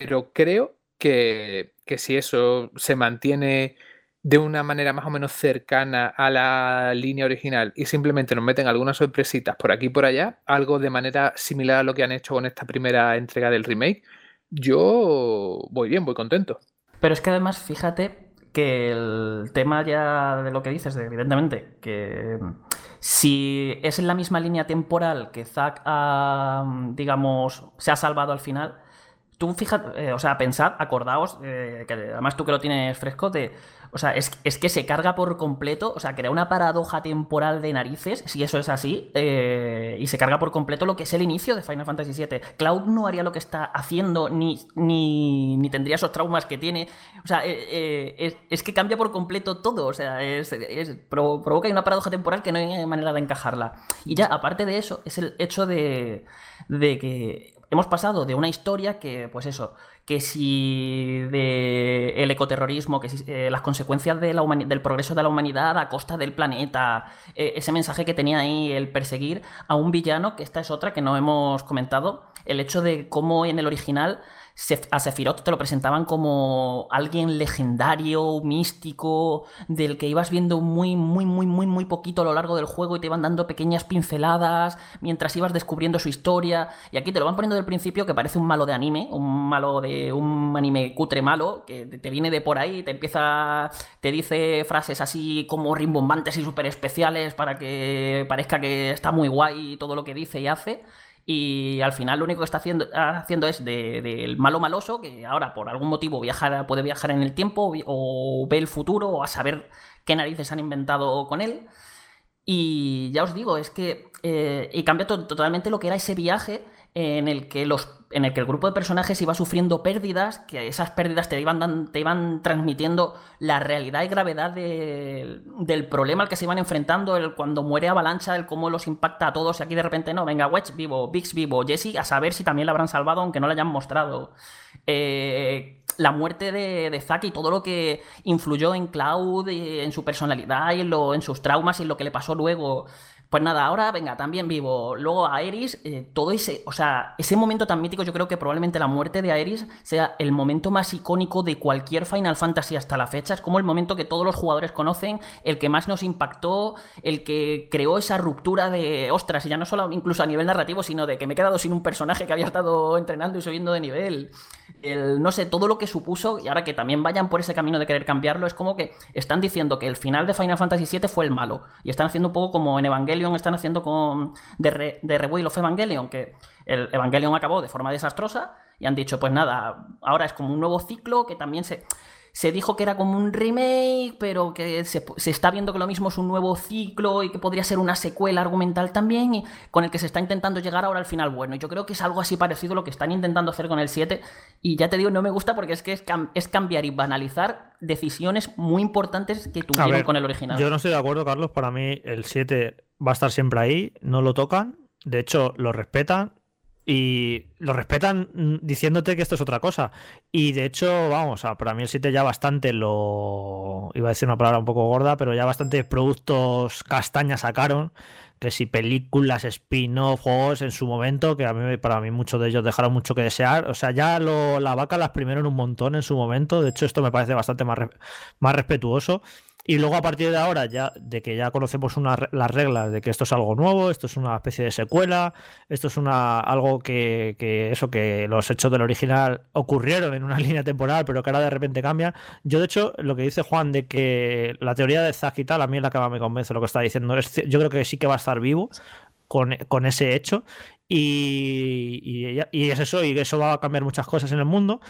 Pero creo que, que si eso se mantiene de una manera más o menos cercana a la línea original y simplemente nos meten algunas sorpresitas por aquí y por allá, algo de manera similar a lo que han hecho con esta primera entrega del remake, yo voy bien, voy contento. Pero es que además, fíjate que el tema ya de lo que dices, evidentemente, que si es en la misma línea temporal que Zack ha, digamos, se ha salvado al final, tú fíjate, eh, o sea, pensad, acordaos, eh, que además tú que lo tienes fresco, de o sea, es, que se carga por completo, o sea, crea una paradoja temporal de narices, si eso es así, eh, y se carga por completo lo que es el inicio de Final Fantasy VII. Cloud no haría lo que está haciendo, ni, ni, tendría esos traumas que tiene. O sea, eh, es, que cambia por completo todo, o sea, es, provoca una paradoja temporal que no hay manera de encajarla. Y ya, aparte de eso, es el hecho de, de que hemos pasado de una historia que, pues eso, que si de el ecoterrorismo, que si eh, las consecuencias del progreso de la humanidad a costa del planeta, eh, ese mensaje que tenía ahí el perseguir a un villano, que esta es otra que no hemos comentado, el hecho de cómo en el original a Sephiroth te lo presentaban como alguien legendario, místico, del que ibas viendo muy, muy, muy, muy, muy poquito a lo largo del juego y te iban dando pequeñas pinceladas mientras ibas descubriendo su historia. Y aquí te lo van poniendo del principio que parece un malo de anime, un malo de un anime cutre malo, que te viene de por ahí, te empieza, te dice frases así como rimbombantes y súper especiales para que parezca que está muy guay todo lo que dice y hace. Y al final lo único que está haciendo, haciendo es del malo maloso, que ahora por algún motivo viajar, puede viajar en el tiempo o ve el futuro o a saber qué narices han inventado con él. Y ya os digo, es que eh, y cambia totalmente lo que era ese viaje en el que los en el que el grupo de personajes iba sufriendo pérdidas, que esas pérdidas te iban, te iban transmitiendo la realidad y gravedad del problema al que se iban enfrentando, el cuando muere Avalancha, el cómo los impacta a todos, y aquí de repente no, venga, Wedge vivo, Biggs vivo, Jesse, a saber si también la habrán salvado, aunque no la hayan mostrado. Eh, la muerte de, de Zack y todo lo que influyó en Cloud, en su personalidad y en, lo, en sus traumas y en lo que le pasó luego. Pues nada, ahora venga, también vivo. Luego a eh, todo ese, o sea, ese momento tan mítico, yo creo que probablemente la muerte de Aeris sea el momento más icónico de cualquier Final Fantasy hasta la fecha. Es como el momento que todos los jugadores conocen, el que más nos impactó, el que creó esa ruptura de, ostras, y ya no solo incluso a nivel narrativo, sino de que me he quedado sin un personaje que había estado entrenando y subiendo de nivel. El, no sé, todo lo que supuso, y ahora que también vayan por ese camino de querer cambiarlo, es como que están diciendo que el final de Final Fantasy VII fue el malo. Y están haciendo un poco como en Evangelion están haciendo con de, Re, of Evangelion, que el Evangelion acabó de forma desastrosa y han dicho, pues nada, ahora es como un nuevo ciclo que también se se dijo que era como un remake, pero que se, está viendo que lo mismo es un nuevo ciclo y que podría ser una secuela argumental también, y con el que se está intentando llegar ahora al final bueno. Yo creo que es algo así parecido a lo que están intentando hacer con el 7, y ya te digo, no me gusta porque es que es, cambiar y banalizar decisiones muy importantes que tuvieron con el original. Yo no estoy de acuerdo, Carlos, para mí el 7 va a estar siempre ahí, no lo tocan, de hecho lo respetan, y lo respetan diciéndote que esto es otra cosa. Y de hecho, vamos, para mí el 7 ya bastante lo. Iba a decir una palabra un poco gorda, pero ya bastante productos castaña sacaron. Que si películas, spin-off, juegos en su momento, que a mí, para mí muchos de ellos dejaron mucho que desear. O sea, ya lo, la vaca las primero en un montón en su momento. De hecho, esto me parece bastante más, más respetuoso. Y luego a partir de ahora, ya de que ya conocemos las reglas de que esto es algo nuevo, esto es una especie de secuela, esto es una algo que, eso, que los hechos del original ocurrieron en una línea temporal, pero que ahora de repente cambian. Yo, de hecho, lo que dice Juan de que la teoría de Zack y tal, a mí es la que más me convence lo que está diciendo. yo creo que sí que va a estar vivo con, con ese hecho. Y, y, y, es eso, y eso va a cambiar muchas cosas en el mundo.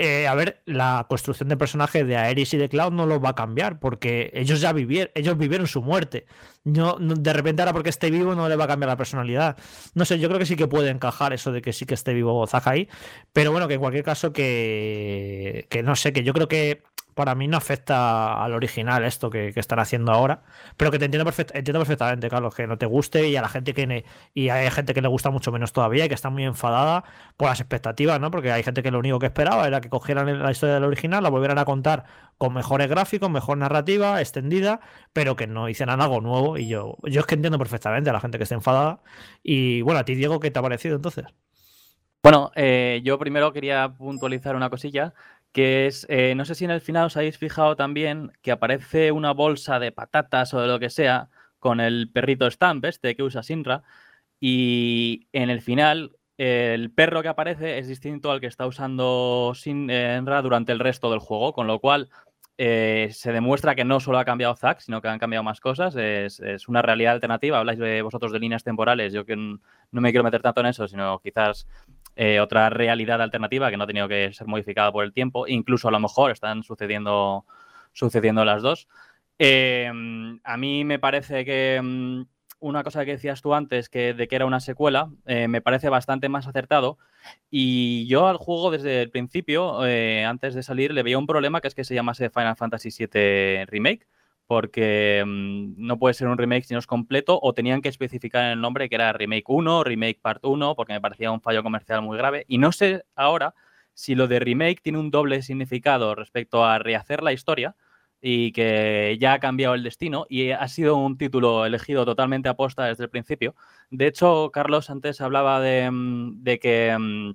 Eh, a ver, la construcción de personajes de Aeris y de Cloud no los va a cambiar, porque ellos ya vivieron, ellos vivieron su muerte. No, de repente ahora porque esté vivo no le va a cambiar la personalidad. No sé, yo creo que sí que puede encajar eso de que sí que esté vivo Zack ahí, pero bueno, que en cualquier caso que, que no sé, que yo creo que para mí no afecta al original esto que, están haciendo ahora, pero que te entiendo, perfectamente, Carlos, que no te guste y a la gente que y hay gente que le gusta mucho menos todavía y que está muy enfadada por las expectativas, ¿no? Porque hay gente que lo único que esperaba era que cogieran la historia del original, la volvieran a contar con mejores gráficos, mejor narrativa, extendida, pero que no hicieran algo nuevo y yo, yo es que entiendo perfectamente a la gente que está enfadada y bueno, a ti Diego, ¿qué te ha parecido entonces? Bueno, eh, yo primero quería puntualizar una cosilla que es, eh, no sé si en el final os habéis fijado también que aparece una bolsa de patatas o de lo que sea con el perrito Stamp este que usa Sinra y en el final el perro que aparece es distinto al que está usando Sinra durante el resto del juego, con lo cual eh, se demuestra que no solo ha cambiado Zack, sino que han cambiado más cosas. Es, una realidad alternativa. Habláis de vosotros de líneas temporales. Yo que no me quiero meter tanto en eso, sino quizás eh, otra realidad alternativa que no ha tenido que ser modificada por el tiempo. Incluso a lo mejor están sucediendo, sucediendo las dos. Eh, a mí me parece que mm, una cosa que decías tú antes, que de que era una secuela, eh, me parece bastante más acertado. Y yo al juego desde el principio, eh, antes de salir, le veía un problema que es que se llamase Final Fantasy VII Remake, porque mm, no puede ser un remake si no es completo, o tenían que especificar en el nombre que era Remake 1, Remake Part 1, porque me parecía un fallo comercial muy grave. Y no sé ahora si lo de remake tiene un doble significado respecto a rehacer la historia y que ya ha cambiado el destino y ha sido un título elegido totalmente aposta desde el principio. De hecho, Carlos antes hablaba de, mm, que mm,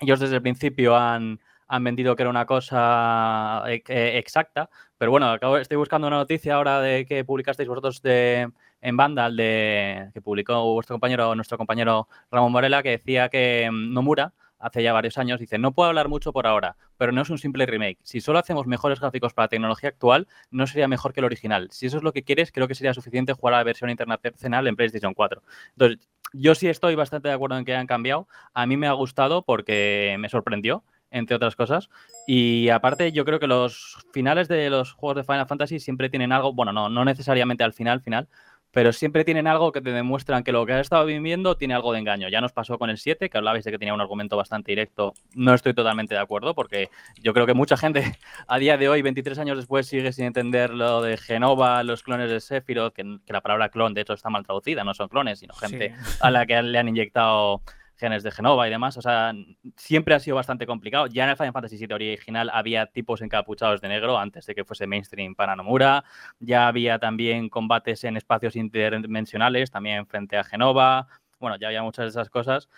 ellos desde el principio han, vendido que era una cosa eh, exacta, pero bueno, estoy buscando una noticia ahora de que publicasteis vosotros de, en Vandal, de, que publicó vuestro compañero, nuestro compañero Ramón Morela, que decía que mm, Nomura hace ya varios años, dice, no puedo hablar mucho por ahora, pero no es un simple remake. Si solo hacemos mejores gráficos para la tecnología actual, no sería mejor que el original. Si eso es lo que quieres, creo que sería suficiente jugar a la versión internacional en PlayStation 4. Entonces, yo sí estoy bastante de acuerdo en que hayan cambiado. A mí me ha gustado porque me sorprendió entre otras cosas. Y aparte, yo creo que los finales de los juegos de Final Fantasy siempre tienen algo, bueno, no, no necesariamente al final, final, pero siempre tienen algo que te demuestran que lo que has estado viviendo tiene algo de engaño. Ya nos pasó con el 7, que hablabais de que tenía un argumento bastante directo. No estoy totalmente de acuerdo, porque yo creo que mucha gente a día de hoy, 23 años después, sigue sin entender lo de Genova, los clones de Sephiroth, que, la palabra clon de hecho está mal traducida, no son clones, sino gente a la que le han inyectado genes de Genova y demás. O sea, siempre ha sido bastante complicado. Ya en el Final Fantasy VII original había tipos encapuchados de negro antes de que fuese mainstream para Nomura. Ya había también combates en espacios interdimensionales, también frente a Genova. Bueno, ya había muchas de esas cosas.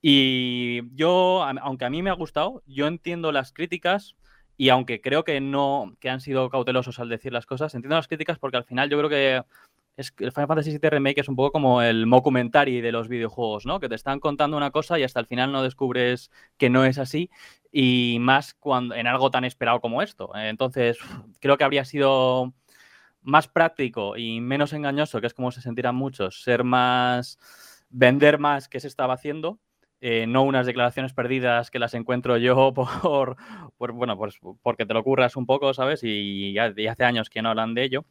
Y yo, aunque a mí me ha gustado, yo entiendo las críticas y aunque creo que no, que han sido cautelosos al decir las cosas, entiendo las críticas porque al final yo creo que es el Final Fantasy VII Remake es un poco como el mockumentary de los videojuegos, ¿no? Que te están contando una cosa y hasta el final no descubres que no es así y más cuando en algo tan esperado como esto. Entonces, creo que habría sido más práctico y menos engañoso, que es como se sentirán muchos, ser más vender más que se estaba haciendo, eh, no unas declaraciones perdidas que las encuentro yo por, bueno, pues porque te lo curras un poco, ¿sabes? Y ya hace años que no hablan de ello.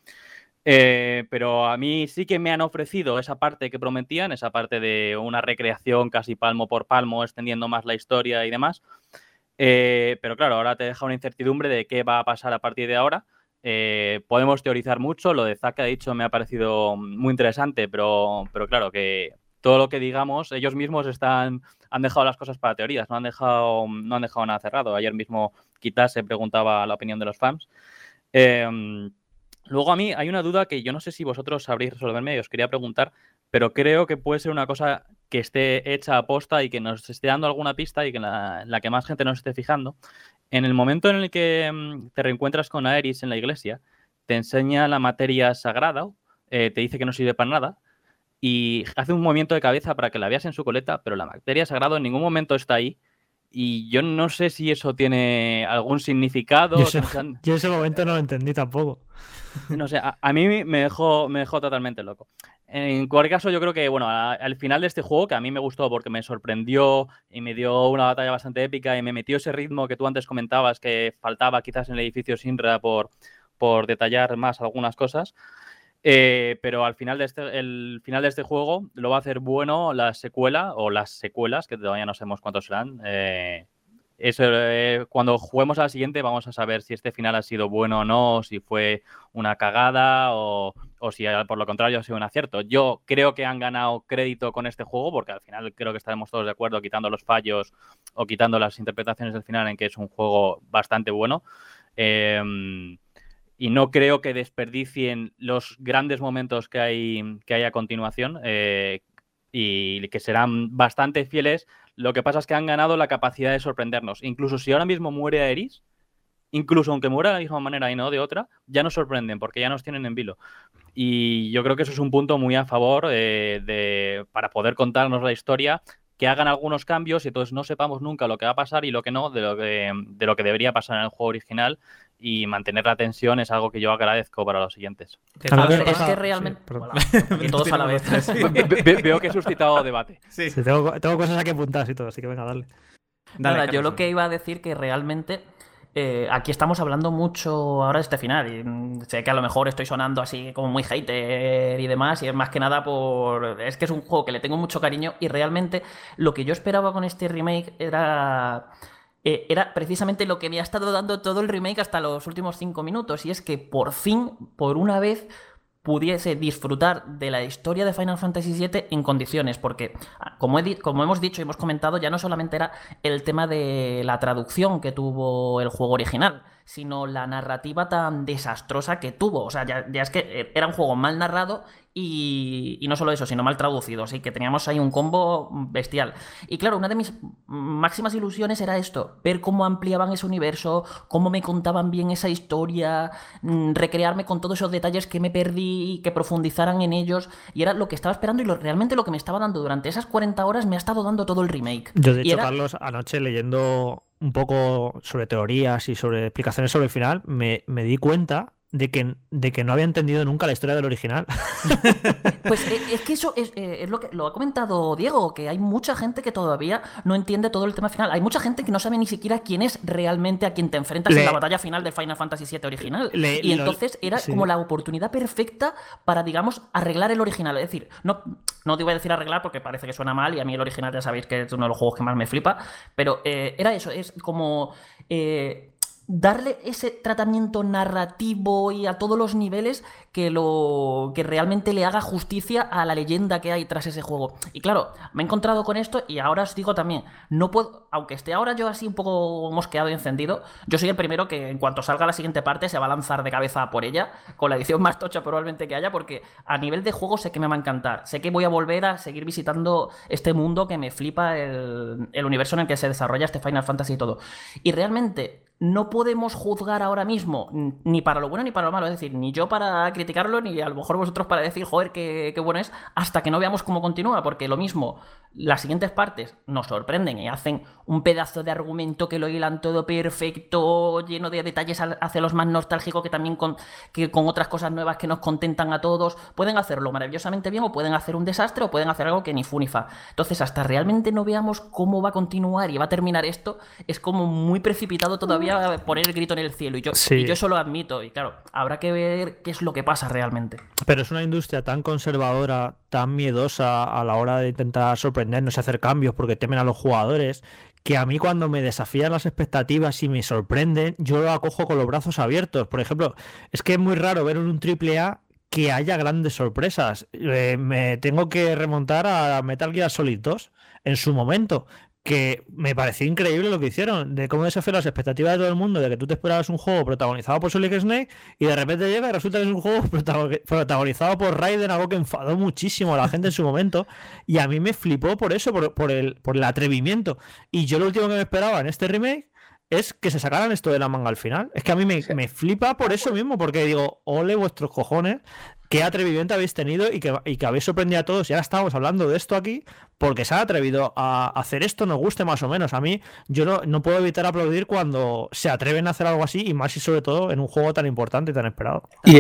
Eh, pero a mí sí que me han ofrecido esa parte que prometían, esa parte de una recreación casi palmo por palmo, extendiendo más la historia y demás. Eh, pero claro, ahora te deja una incertidumbre de qué va a pasar a partir de ahora. Eh, podemos teorizar mucho, lo de Zack ha dicho me ha parecido muy interesante, pero, pero claro, que todo lo que digamos, ellos mismos están, han dejado las cosas para teorías, no han dejado, no han dejado nada cerrado. Ayer mismo quizás se preguntaba la opinión de los fans. Luego a mí hay una duda que yo no sé si vosotros sabréis resolverme y os quería preguntar, pero creo que puede ser una cosa que esté hecha a posta y que nos esté dando alguna pista y que la, que más gente nos esté fijando. En el momento en el que mm, te reencuentras con Aeris en la iglesia, te enseña la materia sagrada, eh, te dice que no sirve para nada y hace un movimiento de cabeza para que la veas en su coleta, pero la materia sagrada en ningún momento está ahí y yo no sé si eso tiene algún significado. Yo, ese momento no lo entendí tampoco. No sé, a, mí me dejó, me dejó totalmente loco. En cualquier caso, yo creo que, bueno, al final de este juego, que a mí me gustó porque me sorprendió y me dio una batalla bastante épica y me metió ese ritmo que tú antes comentabas que faltaba quizás en el edificio Sinra por, por detallar más algunas cosas. Eh, pero al final de este, el final de este juego lo va a hacer bueno la secuela o las secuelas, que todavía no sabemos cuántos serán. Eh, eso, eh, cuando juguemos a la siguiente vamos a saber si este final ha sido bueno o no, si fue una cagada o, o, si por lo contrario ha sido un acierto. Yo creo que han ganado crédito con este juego porque al final creo que estaremos todos de acuerdo quitando los fallos o quitando las interpretaciones del final en que es un juego bastante bueno. Eh, y no creo que desperdicien los grandes momentos que hay, que hay a continuación eh, y que serán bastante fieles. Lo que pasa es que han ganado la capacidad de sorprendernos. Incluso si ahora mismo muere Aeris, incluso aunque muera de la misma manera y no de otra, ya nos sorprenden porque ya nos tienen en vilo. Y yo creo que eso es un punto muy a favor eh, de, para poder contarnos la historia, que hagan algunos cambios y entonces no sepamos nunca lo que va a pasar y lo que no de lo que, de lo que debería pasar en el juego original y mantener la tensión es algo que yo agradezco para los siguientes. Ver, es pasa- que sí, realmente. y todos a la vez. Ve- ve- Veo que he suscitado debate. Sí, Sí, tengo, tengo cosas aquí apuntadas y todo, así que venga, dale. Dale, Nada, yo lo que iba a decir que realmente eh, aquí estamos hablando mucho ahora de este final y mm, sé que a lo mejor estoy sonando así como muy hater y demás y es más que nada por... Es que es un juego que le tengo mucho cariño y realmente lo que yo esperaba con este remake era... eh, era precisamente lo que me ha estado dando todo el remake hasta los últimos cinco minutos y es que por fin, por una vez, pudiese disfrutar de la historia de Final Fantasy VII en condiciones, porque ah, como, como hemos dicho y hemos comentado, ya no solamente era el tema de la traducción que tuvo el juego original, sino la narrativa tan desastrosa que tuvo. O sea, ya, ya es que eh, era un juego mal narrado y, y no solo eso, sino mal traducido. Así que teníamos ahí un combo bestial. Y claro, una de mis máximas ilusiones era esto, ver cómo ampliaban ese universo, cómo me contaban bien esa historia, mm, recrearme con todos esos detalles que me perdí, que profundizaran en ellos. Y era lo que estaba esperando y lo, realmente lo que me estaba dando durante esas 40 horas me ha estado dando todo el remake. Yo, de hecho, era- Carlos, anoche leyendo un poco sobre teorías y sobre explicaciones sobre el final, me, me di cuenta de que, de que no había entendido nunca la historia del original. Pues eh, es que eso es, eh, es lo que lo ha comentado Diego, que hay mucha gente que todavía no entiende todo el tema final. Hay mucha gente que no sabe ni siquiera quién es realmente a quien te enfrentas Le- en la batalla final del Final Fantasy VII original. Le- y lo- entonces era sí. como la oportunidad perfecta para, digamos, arreglar el original. Es decir, no, no te voy a decir arreglar porque parece que suena mal y a mí el original ya sabéis que es uno de los juegos que más me flipa, pero eh, era eso, es como... eh, darle ese tratamiento narrativo y a todos los niveles que lo que realmente le haga justicia a la leyenda que hay tras ese juego. Y claro, me he encontrado con esto y ahora os digo también, no puedo, aunque esté ahora yo así un poco mosqueado y encendido, yo soy el primero que en cuanto salga la siguiente parte se va a lanzar de cabeza por ella, con la edición más tocha probablemente que haya, porque a nivel de juego sé que me va a encantar, sé que voy a volver a seguir visitando este mundo que me flipa el, el universo en el que se desarrolla este Final Fantasy y todo. Y realmente no podemos juzgar ahora mismo ni para lo bueno ni para lo malo. Es decir, ni yo para criticarlo, ni a lo mejor vosotros para decir, joder, qué, qué bueno es, hasta que no veamos cómo continúa. Porque lo mismo, las siguientes partes nos sorprenden y hacen un pedazo de argumento que lo hilan todo perfecto, lleno de detalles al- hacia los más nostálgicos, que también con, que con otras cosas nuevas que nos contentan a todos. Pueden hacerlo maravillosamente bien o pueden hacer un desastre o pueden hacer algo que ni fu ni fa. Entonces, hasta realmente no veamos cómo va a continuar y va a terminar esto, es como muy precipitado todavía poner el grito en el cielo. Y yo, Sí. y yo eso lo admito. Y claro, habrá que ver qué es lo que pasa realmente. Pero es una industria tan conservadora, tan miedosa a la hora de intentar sorprendernos y hacer cambios porque temen a los jugadores, que a mí cuando me desafían las expectativas y me sorprenden, yo lo acojo con los brazos abiertos. Por ejemplo, es que es muy raro ver en un triple A que haya grandes sorpresas. Eh, me tengo que remontar a Metal Gear Solid 2 en su momento. Que me pareció increíble lo que hicieron, de cómo desafiaron las expectativas de todo el mundo, de que tú te esperabas un juego protagonizado por Solid Snake y de repente llega y resulta que es un juego protago- protagonizado por Raiden, algo que enfadó muchísimo a la gente en su momento. Y a mí me flipó por eso, por, por el, por el atrevimiento. Y yo lo último que me esperaba en este remake es que se sacaran esto de la manga al final. Es que a mí me, me flipa por eso mismo, porque digo, ole vuestros cojones, qué atrevimiento habéis tenido y que, y que habéis sorprendido a todos. Y ahora estamos hablando de esto aquí porque se han atrevido a hacer esto, nos guste más o menos. A mí, yo no, no puedo evitar aplaudir cuando se atreven a hacer algo así y más y sobre todo en un juego tan importante y tan esperado. Y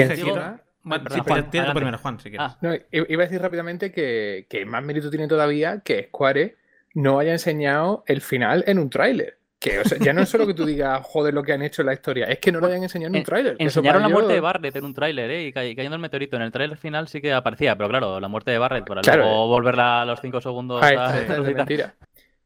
Bueno, sí, Juan, tú adelante. primero, Juan, si quieres. Ah. No, i- iba a decir rápidamente que, que más mérito tiene todavía que Square no haya enseñado el final en un tráiler. Que o sea, ya no es solo que tú digas, joder, lo que han hecho en la historia, es que no lo hayan enseñado en un tráiler. Enseñaron la muerte de Barrett en un tráiler, ¿eh? Y ca- y cayendo el meteorito. En el tráiler final sí que aparecía, pero claro, la muerte de Barrett, para Claro. luego volverla a los 5 segundos Ahí a está, es resucitar. mentira.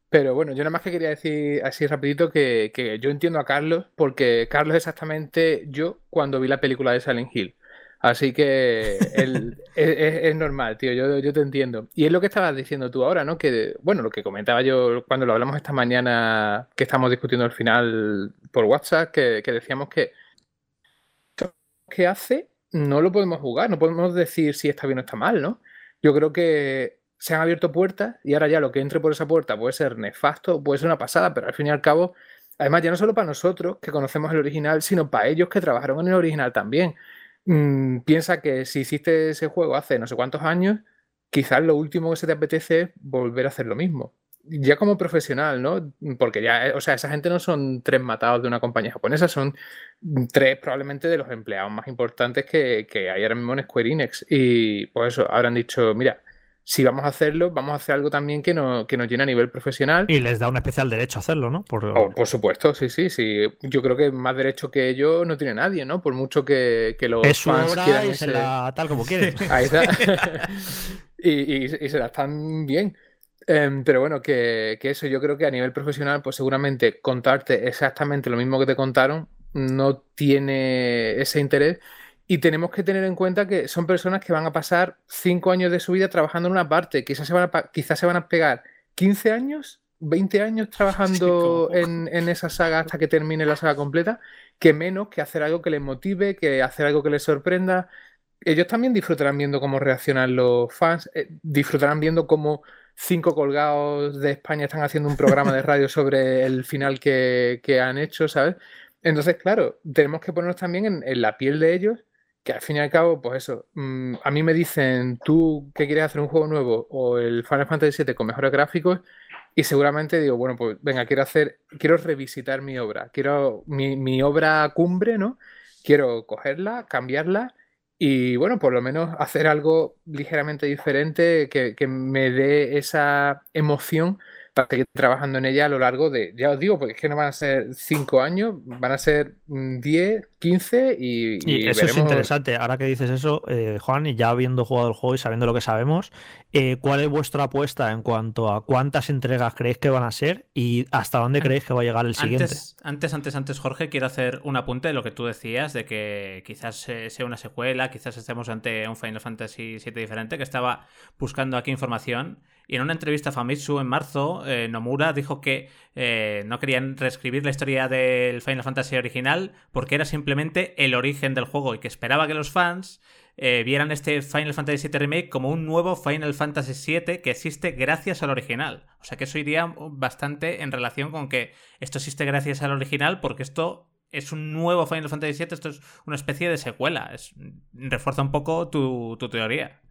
Pero bueno, yo nada más que quería decir así rapidito que, que yo entiendo a Carlos, porque Carlos es exactamente yo cuando vi la película de Silent Hill. Así que el- es, es- es normal, tío, yo, yo te entiendo. Y es lo que estabas diciendo tú ahora, ¿no? Que, bueno, lo que comentaba yo cuando lo hablamos esta mañana, que estamos discutiendo al final por WhatsApp, que, que decíamos que que hace no lo podemos jugar, no podemos decir si está bien o está mal, ¿no? Yo creo que se han abierto puertas y ahora ya lo que entre por esa puerta puede ser nefasto, puede ser una pasada, pero al fin y al cabo Además, ya no solo para nosotros que conocemos el original, sino para ellos que trabajaron en el original también. Mm, piensa que si hiciste ese juego hace no sé cuántos años, quizás lo último que se te apetece es volver a hacer lo mismo. Ya como profesional, ¿no? Porque ya, eh, o sea, esa gente no son tres matados de una compañía japonesa, son tres probablemente de los empleados más importantes que, que hay ahora mismo en Square Enix. Y pues eso, habrán dicho, mira, si vamos a hacerlo, vamos a hacer algo también que, no, que nos llene a nivel profesional. Y les da un especial derecho a hacerlo, ¿no? Por, oh, por supuesto, sí, sí, sí. Yo creo que más derecho que ellos no tiene nadie, ¿no? Por mucho que, que los es fans quieran y se la tal como quieren. Ahí está. y, y, se la están bien. Em, pero bueno, que, que, eso yo creo que a nivel profesional, pues seguramente contarte exactamente lo mismo que te contaron no tiene ese interés y tenemos que tener en cuenta que son personas que van a pasar cinco años de su vida trabajando en una parte. Quizás se van a, quizás se van a pegar 15 años, 20 años trabajando en, esa saga hasta que termine la saga completa, que menos que hacer algo que les motive, que hacer algo que les sorprenda. Ellos también disfrutarán viendo cómo reaccionan los fans, eh, disfrutarán viendo cómo cinco colgados de España están haciendo un programa de radio sobre el final que, han hecho, ¿sabes? Entonces, claro, tenemos que ponernos también en la piel de ellos que al fin y al cabo, pues eso, mm, a mí me dicen, tú que quieres hacer un juego nuevo o el Final Fantasy VII con mejores gráficos, y seguramente digo, bueno, pues venga, quiero hacer, quiero revisitar mi obra, quiero mi, mi obra cumbre, ¿no? Quiero cogerla, cambiarla y bueno, por lo menos hacer algo ligeramente diferente que, que me dé esa emoción para seguir trabajando en ella a lo largo de, ya os digo, porque es que no van a ser cinco años, van a ser 10, 15 y, y, eso es interesante. Ahora que dices eso, eh, Juan, y ya habiendo jugado el juego y sabiendo lo que sabemos, eh, ¿cuál es vuestra apuesta en cuanto a cuántas entregas creéis que van a ser y hasta dónde creéis que va a llegar el siguiente? Antes, antes, antes, Jorge, quiero hacer un apunte de lo que tú decías, de que quizás sea una secuela, quizás estemos ante un Final Fantasy VII diferente, que estaba buscando aquí información. Y en una entrevista a Famitsu en marzo, eh, Nomura dijo que eh, no querían reescribir la historia del Final Fantasy original porque era simplemente el origen del juego y que esperaba que los fans eh, vieran este Final Fantasy VII Remake como un nuevo Final Fantasy VII que existe gracias al original. O sea que eso iría bastante en relación con que esto existe gracias al original porque esto es un nuevo Final Fantasy VII, esto es una especie de secuela. Refuerza un poco tu teoría.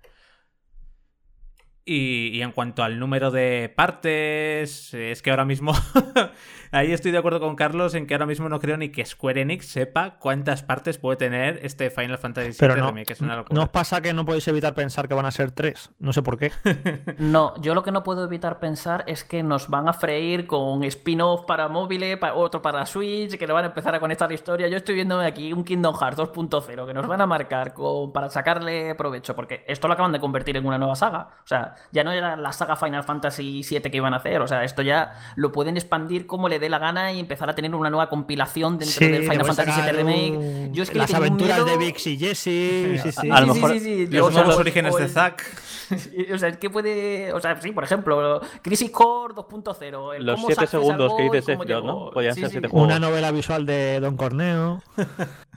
Y, en cuanto al número de partes, es que ahora mismo, ahí estoy de acuerdo con Carlos en que ahora mismo no creo ni que Square Enix sepa cuántas partes puede tener este Final Fantasy VII Pero no, que es una locura. ¿No os pasa que no podéis evitar pensar que van a ser tres? No sé por qué. no, yo lo que no puedo evitar pensar es que nos van a freír con spin-off para móviles, otro para Switch, que le van a empezar a conectar la historia. Yo estoy viendo aquí un Kingdom Hearts 2.0 que nos van a marcar con, para sacarle provecho, porque esto lo acaban de convertir en una nueva saga. O sea, ya no era la saga Final Fantasy VII que iban a hacer, o sea, esto ya lo pueden expandir como le dé la gana y empezar a tener una nueva compilación dentro del Final Fantasy VII Remake. Yo es que Las aventuras de Vix y Jesse, sí, sí. A lo mejor los nuevos orígenes de Zack. o sea, es que puede, o sea, sí, por ejemplo, Crisis Core 2.0. Los 7 segundos que dices ¿no? Podían ser 7 juegos. Una novela visual de Don Corneo.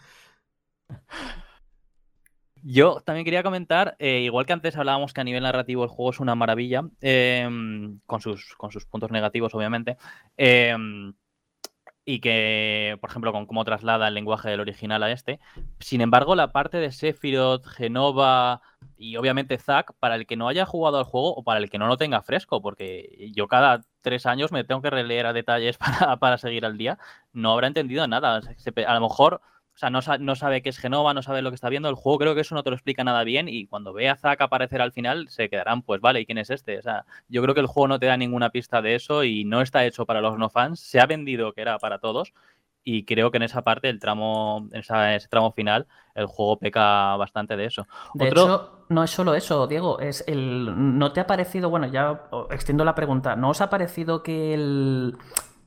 Yo también quería comentar, eh, igual que antes hablábamos que a nivel narrativo el juego es una maravilla, em, con, sus, con sus puntos negativos, obviamente, em, y que, por ejemplo, con cómo traslada el lenguaje del original a este. Sin embargo, la parte de Sephiroth, Genova y obviamente Zack, para el que no haya jugado al juego o para el que no lo tenga fresco, porque yo cada tres años me tengo que releer a detalles para, para seguir al día, no habrá entendido nada. A lo mejor o sea, no, no, sabe qué es Genova, no sabe lo que está viendo. El juego creo que eso no te lo explica nada bien y cuando ve a Zack aparecer al final se quedarán, pues vale, ¿y quién es este? O sea, yo creo que el juego no te da ninguna pista de eso y no está hecho para los no fans. Se ha vendido que era para todos y creo que en esa parte, el tramo, en ese tramo final, el juego peca bastante de eso. De hecho, no es solo eso, Diego, es el. ¿No te ha parecido, bueno, ya extiendo la pregunta, ¿no os ha parecido que el,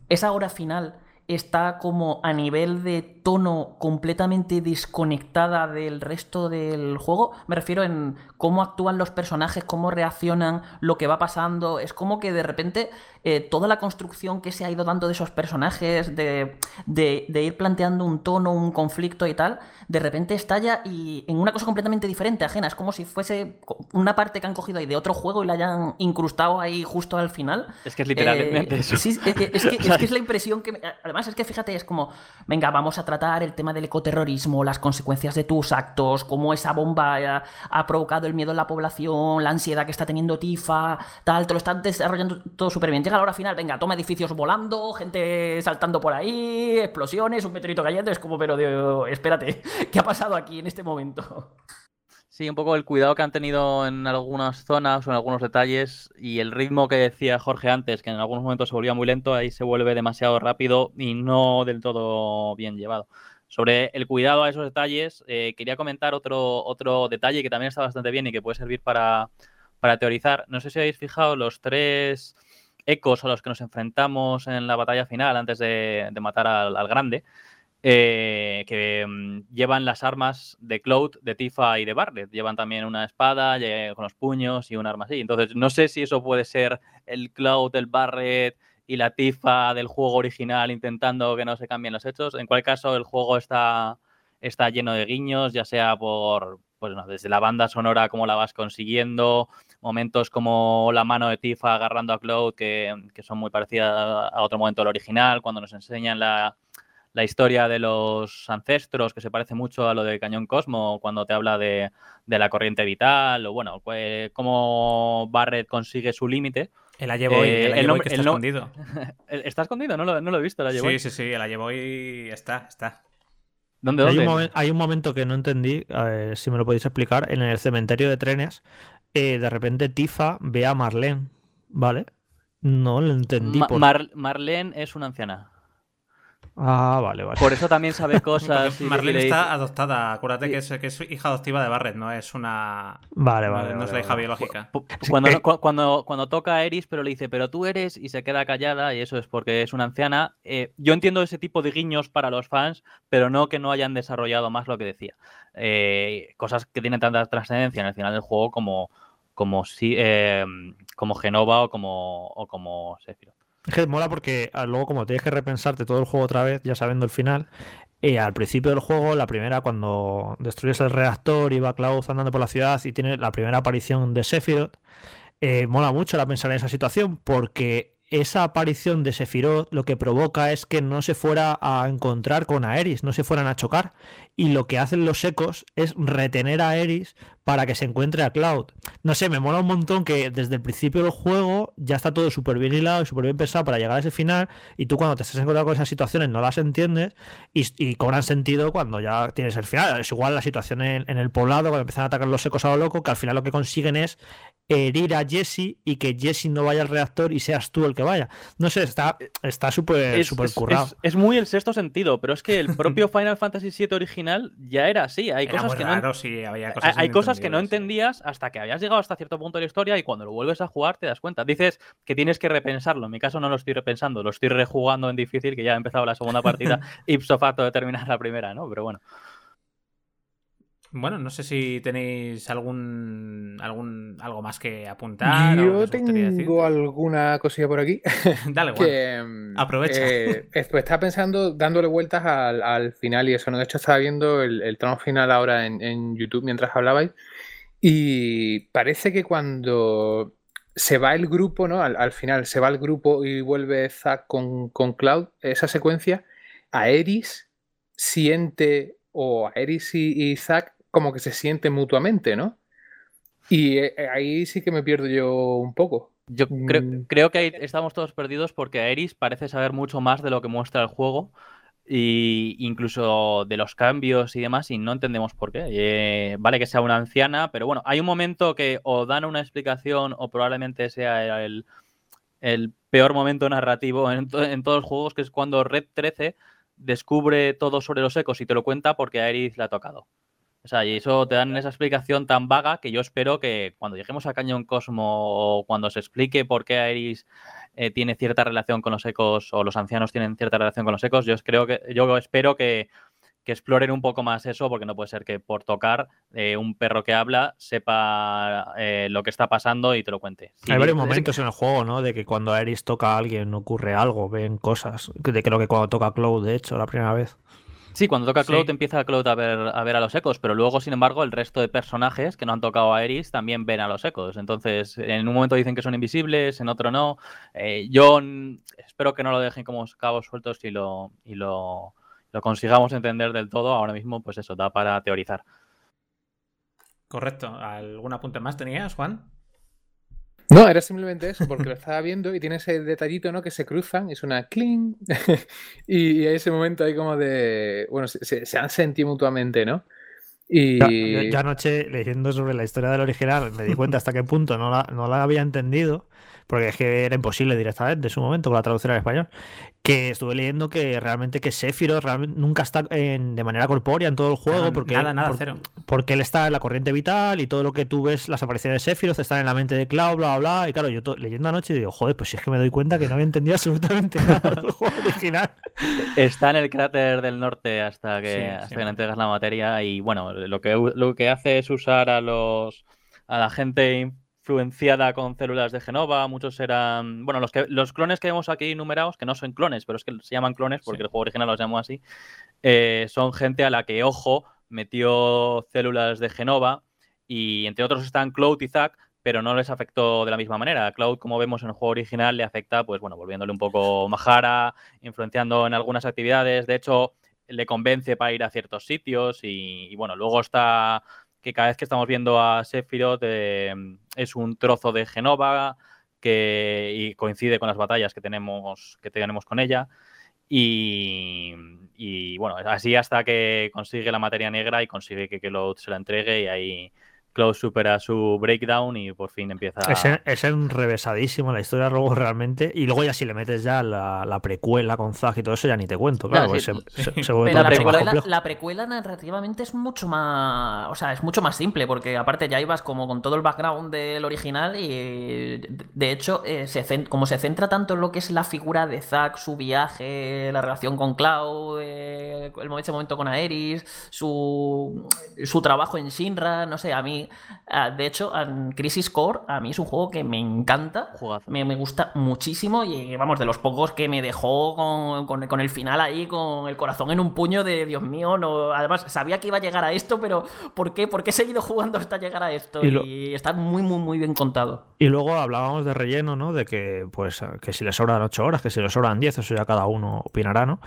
esa hora final está como a nivel de tono completamente desconectada del resto del juego. Me refiero en cómo actúan los personajes, cómo reaccionan, lo que va pasando. Es como que de repente eh, toda la construcción que se ha ido dando de esos personajes, de, de, ir planteando un tono, un conflicto y tal, de repente estalla y en una cosa completamente diferente, ajena. Es como si fuese una parte que han cogido ahí de otro juego y la hayan incrustado ahí justo al final. Es que es literalmente eh, eso. Sí, es, que, es, que, es, la impresión que... además es que fíjate, es como, venga, vamos a tratar el tema del ecoterrorismo, las consecuencias de tus actos, cómo esa bomba ha, ha provocado el miedo en la población, la ansiedad que está teniendo Tifa, tal, te lo están desarrollando todo súper bien. Llega la hora final, venga, toma edificios volando, gente saltando por ahí, explosiones, un meteorito cayendo, es como, pero de, espérate, ¿qué ha pasado aquí en este momento? Sí, un poco el cuidado que han tenido en algunas zonas o en algunos detalles y el ritmo que decía Jorge antes, que en algunos momentos se volvía muy lento, ahí se vuelve demasiado rápido y no del todo bien llevado. Sobre el cuidado a esos detalles, eh, quería comentar otro, otro detalle que también está bastante bien y que puede servir para, para teorizar. No sé si habéis fijado los tres ecos a los que nos enfrentamos en la batalla final antes de, matar al, grande. eh, que mm, llevan las armas de Cloud, de Tifa y de Barret. Llevan también una espada con los puños y un arma así. Entonces, no sé si eso puede ser el Cloud, el Barret y la Tifa del juego original intentando que no se cambien los hechos. En cualquier caso, el juego está, está lleno de guiños, ya sea por, pues no, desde la banda sonora, cómo la vas consiguiendo, momentos como la mano de Tifa agarrando a Cloud, que, que son muy parecidas a- otro momento del original, cuando nos enseñan la, la historia de los ancestros, que se parece mucho a lo de Cañón Cosmo, cuando te habla de, de la corriente vital, o bueno, pues, cómo Barret consigue su límite. El Eh, el el Ayeboy nombre- que está el escondido. ¿Está escondido? No lo, no lo he visto, el. Sí, sí, sí, el Ayeboy está, está. ¿Dónde, Hay un, momen- hay un momento que no entendí, si me lo podéis explicar. En el cementerio de trenes, eh, de repente Tifa ve a Marlene, ¿vale? No lo entendí. Ma- por- Mar- Marlene es una anciana. Ah, vale, vale. Por eso también sabe cosas. Marlene dice- está adoptada. Acuérdate que es, que es hija adoptiva de Barret, no es una. Vale, no- vale. no es la hija vale. biológica. Cuando, toca a Eris, pero le dice, pero tú eres, y se queda callada, y eso es porque es una anciana. eh, yo entiendo ese tipo de guiños para los fans, pero no que no hayan desarrollado más lo que decía. Eh, cosas que tienen tanta trascendencia en el final del juego como, como, si, eh, como Genova o como, o como Sephiroth. Es que mola porque ah, luego, como tienes que repensarte todo el juego otra vez, ya sabiendo el final, eh, al principio del juego, la primera, cuando destruyes el reactor y va Cloud andando por la ciudad y tiene la primera aparición de Sephiroth, eh, mola mucho la pensar en esa situación porque esa aparición de Sephiroth lo que provoca es que no se fuera a encontrar con Aeris, no se fueran a chocar. Y lo que hacen los ecos es retener a Aeris para que se encuentre a Cloud. No sé, me mola un montón que desde el principio del juego ya está todo súper bien hilado y súper bien pensado para llegar a ese final. Y tú cuando te estás encontrando con esas situaciones no las entiendes y, y cobran sentido cuando ya tienes el final. Es igual la situación en, en el poblado, cuando empiezan a atacar los ecos a lo loco, que al final lo que consiguen es herir a Jesse y que Jesse no vaya al reactor y seas tú el que vaya. No sé, está está súper Es, súper es- currado. es- es muy el sexto sentido, pero es que el propio Final Fantasy VII original ya era así. Hay Era cosas que no raro, sí, había Hay, cosas hay cosas que no inentendibles, sí. entendías hasta que habías llegado hasta cierto punto de la historia y cuando lo vuelves a jugar te das cuenta. Dices que tienes que repensarlo. En mi caso no lo estoy repensando, lo estoy rejugando en difícil, que ya he empezado la segunda partida ipso facto de terminar la primera, ¿no? Pero bueno. Bueno, no sé si tenéis algún, algún algo más que apuntar. Yo tengo alguna cosilla por aquí. Dale, Juan. que mm, Aprovecha. eh, es- pues estaba pensando, dándole vueltas al, al final y eso, ¿no? De hecho, estaba viendo el, el tramo final ahora en, en YouTube mientras hablabais. Y parece que cuando se va el grupo, ¿no? Al, al final se va el grupo y vuelve Zack con, con Cloud, esa secuencia, a Eris siente, o a Eris y, y Zack como que se sienten mutuamente, ¿no? Y eh, ahí sí que me pierdo yo un poco. Yo creo, Mm. creo que ahí estamos todos perdidos porque Aeris parece saber mucho más de lo que muestra el juego y incluso de los cambios y demás y no entendemos por qué. Eh, vale que sea una anciana, pero bueno, hay un momento que o dan una explicación o probablemente sea el, el peor momento narrativo en, to- en todos los juegos, que es cuando Red 13 descubre todo sobre los ecos y te lo cuenta porque a Aeris le ha tocado. O sea, y eso te dan esa explicación tan vaga que yo espero que cuando lleguemos a Cañón Cosmo o cuando se explique por qué Aeris eh, tiene cierta relación con los ecos o los ancianos tienen cierta relación con los ecos, yo creo que yo espero que, que exploren un poco más eso, porque no puede ser que por tocar eh, un perro que habla sepa eh, lo que está pasando y te lo cuente. Sí, Hay varios momentos en el juego, ¿no? De que cuando Aeris toca a alguien ocurre algo, ven cosas. De creo que cuando toca a Cloud, de hecho, la primera vez. Sí, cuando toca Cloud Sí. empieza Cloud a ver, a ver a los ecos, pero luego, sin embargo, el resto de personajes que no han tocado a Eris también ven a los ecos. Entonces, en un momento dicen que son invisibles, en otro no. Eh, yo espero que no lo dejen como cabos sueltos y lo, y lo, lo consigamos entender del todo. Ahora mismo, pues eso, da para teorizar. Correcto. ¿Algún apunte más tenías, Juan? No, era simplemente eso, porque lo estaba viendo y tiene ese detallito, ¿no? Que se cruzan y suena cling. y, hay ese momento ahí como de. Bueno, se, se- han sentido mutuamente, ¿no? Y. Ya, yo, yo anoche leyendo sobre la historia del original me di cuenta hasta qué punto no la, no la había entendido, porque es que era imposible directamente en su momento con la traducción al español, que estuve leyendo que realmente que Sephiroth realmente nunca está en- de manera corpórea en todo el juego, Nada, porque, nada, nada, por- cero. porque él está en la corriente vital y todo lo que tú ves, las apariciones de Sephiroth están en la mente de Cloud, bla, bla, bla, y claro, yo to- leyendo anoche digo, joder, pues si es que me doy cuenta que no había entendido absolutamente nada del juego original. Está en el cráter del norte hasta que, Sí, hasta sí. que le entregas la materia y bueno, lo que, lo que hace es usar a los a la gente influenciada con células de Genova, muchos eran, bueno, los que los clones que vemos aquí numerados, que no son clones, pero es que se llaman clones porque Sí. el juego original los llamó así, eh, son gente a la que Ojo metió células de Genova y entre otros están Cloud y Zack, pero no les afectó de la misma manera. A Cloud, como vemos en el juego original, le afecta, pues bueno, volviéndole un poco majara, influenciando en algunas actividades. De hecho, le convence para ir a ciertos sitios y, y, bueno, luego está que cada vez que estamos viendo a Sephiroth eh, es un trozo de Genova que y coincide con las batallas que tenemos, que tenemos con ella. Y, y, bueno, así hasta que consigue la materia negra y consigue que Cloud se la entregue y ahí Cloud supera su breakdown y por fin empieza Es, en- es enrevesadísimo la historia luego realmente. Y luego ya si le metes ya la, la precuela con Zag y todo eso, ya ni te cuento. Claro, Claro, porque sí. se, se- se vuelve Pero todo la precuela, complejo. la precuela narrativamente es mucho más. O sea, es mucho más simple, porque aparte ya ibas como con todo el background del original y de hecho, eh, se como se centra tanto en lo que es la figura de Zack, su viaje, la relación con Cloud, eh, el momento con Aeris, su, su trabajo en Shinra, no sé, a mí, ah, de hecho, en Crisis Core, a mí es un juego que me encanta. Me, me gusta muchísimo y vamos, de los pocos que me dejó con, con- con el final ahí, con el corazón en un puño de Dios mío, no. Además, sabía que iba a llegar a esto, pero ¿por qué? ¿Por qué he seguido jugando hasta llegar a esto? Y Y, lo- está muy, muy, muy bien contado. Y luego hablábamos de relleno, ¿no? De que, pues, que si le sobran 8 horas, que si le sobran 10, eso ya cada uno opinará, ¿no?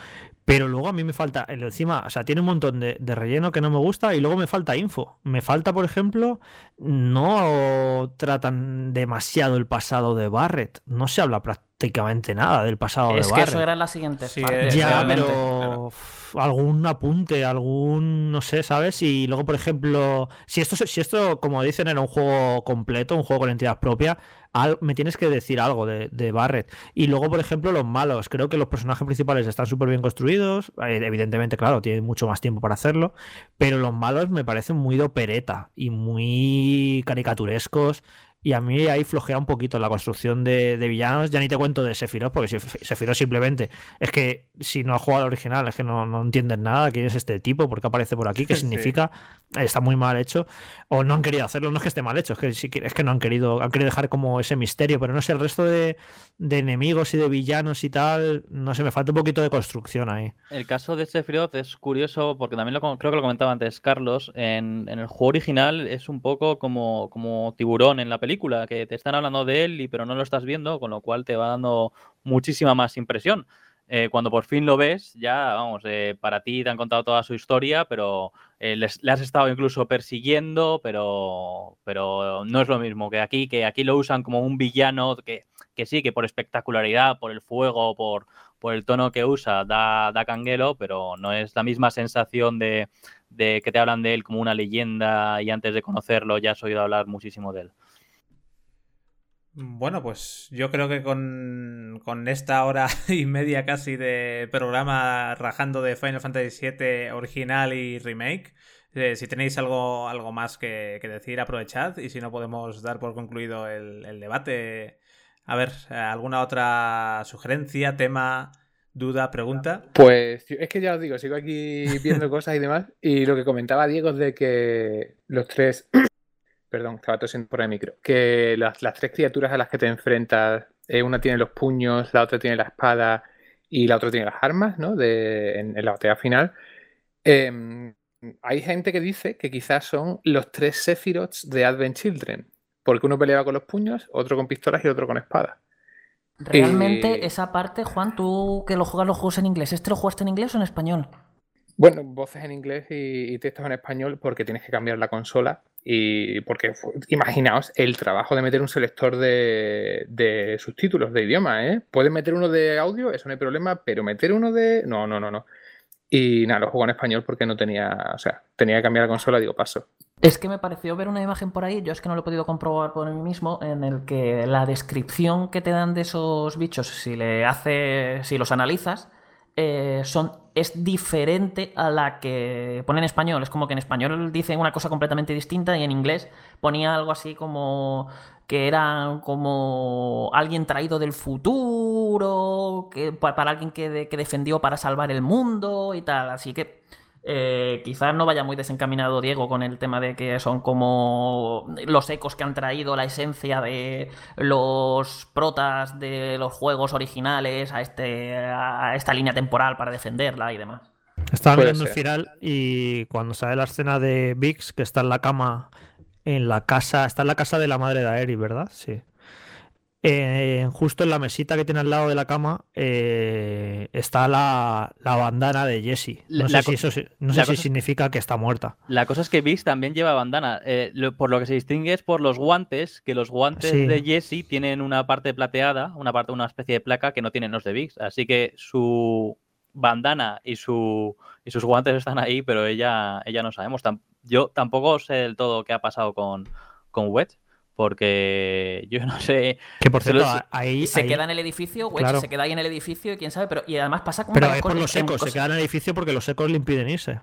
Pero luego a mí me falta, el encima, o sea, tiene un montón de, de relleno que no me gusta y luego me falta info. Me falta, por ejemplo, no tratan demasiado el pasado de Barrett. No se habla prácticamente nada del pasado Es de que Barrett. eso era la siguiente Sí, es- Ya, realmente. pero claro. algún apunte, algún, no sé, ¿sabes? Y luego, por ejemplo, si esto, si esto, como dicen, era un juego completo, un juego con entidad propia, al- me tienes que decir algo de, de Barrett. Y luego, por ejemplo, los malos. Creo que los personajes principales están súper bien construidos. eh, Evidentemente, claro, tienen mucho más tiempo para hacerlo. Pero los malos me parecen muy de opereta y muy caricaturescos. Y a mí ahí flojea un poquito la construcción de, de villanos. Ya ni te cuento de Sephiroth, porque Seph- Sephiroth simplemente es que si no has jugado al original, es que no, no entiendes nada. ¿Quién es este tipo? ¿Por qué aparece por aquí? ¿Qué Sí. significa? Está muy mal hecho. O no han querido hacerlo. No es que esté mal hecho, es que, es que no han querido. Han querido dejar como ese misterio. Pero no sé, el resto de, de enemigos y de villanos y tal. No sé, me falta un poquito de construcción ahí. El caso de Sephiroth es curioso porque también lo, creo que lo comentaba antes Carlos. En, en el juego original es un poco como, como tiburón en la película, que te están hablando de él y pero no lo estás viendo, con lo cual te va dando muchísima más impresión. Eh, cuando por fin lo ves, ya, vamos, eh, para ti te han contado toda su historia, pero eh, les- le has estado incluso persiguiendo, pero, pero no es lo mismo que aquí, que aquí lo usan como un villano que, que sí, que por espectacularidad, por el fuego, por, por el tono que usa, da, da canguelo, pero no es la misma sensación de, de que te hablan de él como una leyenda y antes de conocerlo ya has oído hablar muchísimo de él. Bueno, pues yo creo que con, con esta hora y media casi de programa rajando de Final Fantasy VII original y remake, eh, si tenéis algo, algo más que, que decir, aprovechad y si no podemos dar por concluido el, el debate. A ver, ¿alguna otra sugerencia, tema, duda, pregunta? Pues es que ya os digo, sigo aquí viendo cosas y demás. Y lo que comentaba Diego es de que los tres. Perdón, estaba tosiendo por el micro. Que las, las tres criaturas a las que te enfrentas, eh, una tiene los puños, la otra tiene la espada y la otra tiene las armas, ¿no? De, en, en la batalla final. Em, hay gente que dice que quizás son los tres Sephiroths de Advent Children, porque uno peleaba con los puños, otro con pistolas y otro con espadas. Realmente, Eh, esa parte, Juan, tú que lo juegas los juegos en inglés, ¿este lo jugaste en inglés o en español? Bueno, voces en inglés y, y textos en español porque tienes que cambiar la consola y porque imaginaos el trabajo de meter un selector de, de subtítulos de idioma, ¿eh? Puedes meter uno de audio, eso no hay problema, pero meter uno de... No, no, no, no. Y nada, lo juego en español porque no tenía, o sea, tenía que cambiar la consola, digo, paso. Es que me pareció ver una imagen por ahí, yo es que no lo he podido comprobar por mí mismo, en el que la descripción que te dan de esos bichos, si le hace, si los analizas, eh, son, es diferente a la que pone en español. Es como que en español dice una cosa completamente distinta y en inglés ponía algo así como que eran como alguien traído del futuro, que, pa- para alguien que, que defendió para salvar el mundo y tal. Así que eh, quizás no vaya muy desencaminado Diego con el tema de que son como los ecos que han traído la esencia de los protas de los juegos originales a, este, a esta línea temporal para defenderla y demás. Estaba Puede mirando el final y cuando sale la escena de Vix, que está en la cama, en la casa, está en la casa de la madre de Aeri, ¿verdad? Sí. Eh, justo en la mesita que tiene al lado de la cama eh, está la, la bandana de Jessie. La- No sé, si, eso, no sé si significa que está muerta. La cosa es que Vix también lleva bandana. eh, lo- por lo que se distingue es por los guantes, que los guantes Sí. de Jesse tienen una parte plateada, una parte, una especie de placa que no tienen los de Vix. Así que su bandana y su y sus guantes están ahí, pero ella, ella no sabemos. Yo tampoco sé del todo qué ha pasado con, con Wedge, porque yo no sé. Que por cierto, ahí. Se ahí- queda en el edificio, Claro. se queda ahí en el edificio, quién sabe, pero y además pasa con Pero es por los en ecos, se queda en el edificio porque los ecos le impiden irse.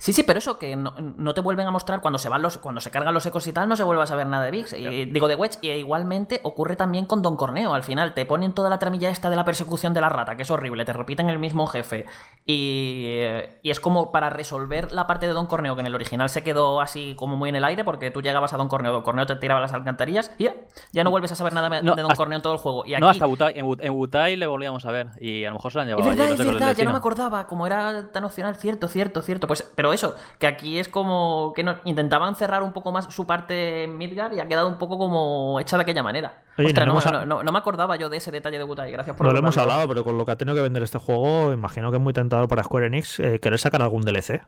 Sí, sí, pero eso que no, no te vuelven a mostrar cuando se van los, cuando se cargan los ecos y tal, no se vuelve a saber nada de Vix. Y, digo de Wedge, y igualmente ocurre también con Don Corneo. Al final te ponen toda la tramilla esta de la persecución de la rata, que es horrible, te repiten el mismo jefe. Y, eh, y es como para resolver la parte de Don Corneo, que en el original se quedó así como muy en el aire, porque tú llegabas a Don Corneo, Don Corneo te tiraba las alcantarillas y ya, ya no vuelves a saber nada No, de Don hasta- Corneo en todo el juego. Y aquí, No, hasta Butai. En, le volvíamos a ver y a lo mejor se la han Es llevado allí es verdad, ya no me acordaba, como era tan opcional, cierto, cierto, cierto. Pues, pero eso, que aquí es como que no- intentaban cerrar un poco más su parte en Midgar y ha quedado un poco como hecha de aquella manera. Oye, Ostras, no no, hemos no, ha- no- no me acordaba yo de ese detalle de Butai, gracias por No lo hemos hablado, pero con lo que ha tenido que vender este juego, imagino que es muy tentador para Square Enix eh, querer sacar algún DLC.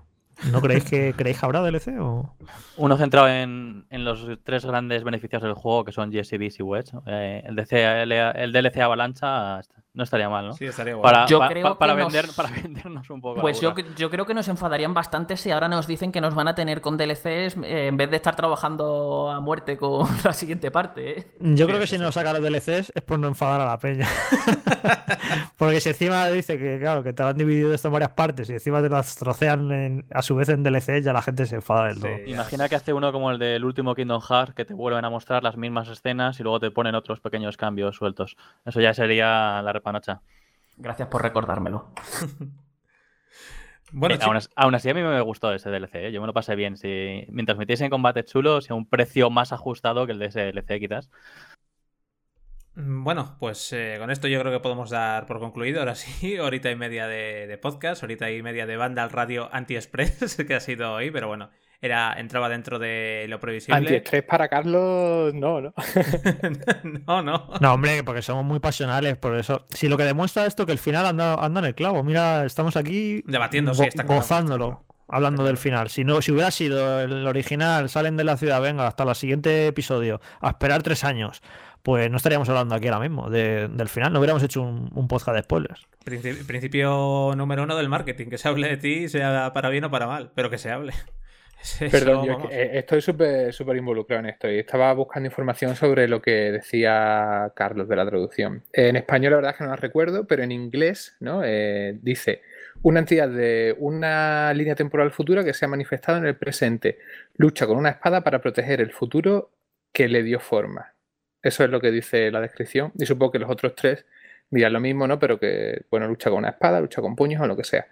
¿No creéis que creéis que habrá DLC? O... Uno centrado en, en los tres grandes beneficios del juego, que son Beast y Wedge. Eh, el, DC, el, el DLC Avalancha no estaría mal, ¿no? Sí, estaría guay. Para, Yo pa- creo pa- para, que nos- vender, para vendernos un poco. Pues yo, yo creo que nos enfadarían bastante si ahora nos dicen que nos van a tener con DLCs eh, en vez de estar trabajando a muerte con la siguiente parte. ¿eh? Yo creo que eso si no sacan los DLCs es por no enfadar a la peña. Porque si encima dice que, claro, que te lo han dividido esto en varias partes y encima te las trocean en- a su vez en DLCs, ya la gente se enfada del todo. Sí. Imagina que hace uno como el del último Kingdom Hearts, que te vuelven a mostrar las mismas escenas y luego te ponen otros pequeños cambios sueltos. Eso ya sería la repanocha. Gracias por recordármelo. Bueno, Eh, aún, as- aún así, a mí me gustó ese DLC, ¿eh? yo me lo pasé bien. Si, mientras metiesen combate chulos y a un precio más ajustado que el de ese DLC, quizás. Bueno, pues eh, con esto yo creo que podemos dar por concluido. Ahora sí, horita y media de, de podcast, horita y media de banda al radio anti-express, que ha sido hoy, pero bueno, era, entraba dentro de lo previsible. Antiestrés para Carlos, no, ¿no? no, no. No, hombre, porque somos muy pasionales, por eso. Si lo que demuestra esto que el final anda, anda en el clavo, mira, estamos aquí Debatiendo, sí, está claro. gozándolo, hablando del final. Si no, si hubiera sido el original, salen de la ciudad, venga, hasta el siguiente episodio, a esperar tres años, pues no estaríamos hablando aquí ahora mismo de- del final, no hubiéramos hecho un, un podcast de spoilers. Princi- principio número uno del marketing, que se hable de ti, sea para bien o para mal, pero que se hable. Perdón, yo es vamos. que, eh, estoy súper súper involucrado en esto y estaba buscando información sobre lo que decía Carlos de la traducción. En español la verdad es que no la recuerdo, pero en inglés ¿no? Eh, dice una entidad de una línea temporal futura que se ha manifestado en el presente. Lucha con una espada para proteger el futuro que le dio forma. Eso es lo que dice la descripción y supongo que los otros tres dirán lo mismo, ¿no? Pero que, bueno, lucha con una espada, lucha con puños o lo que sea.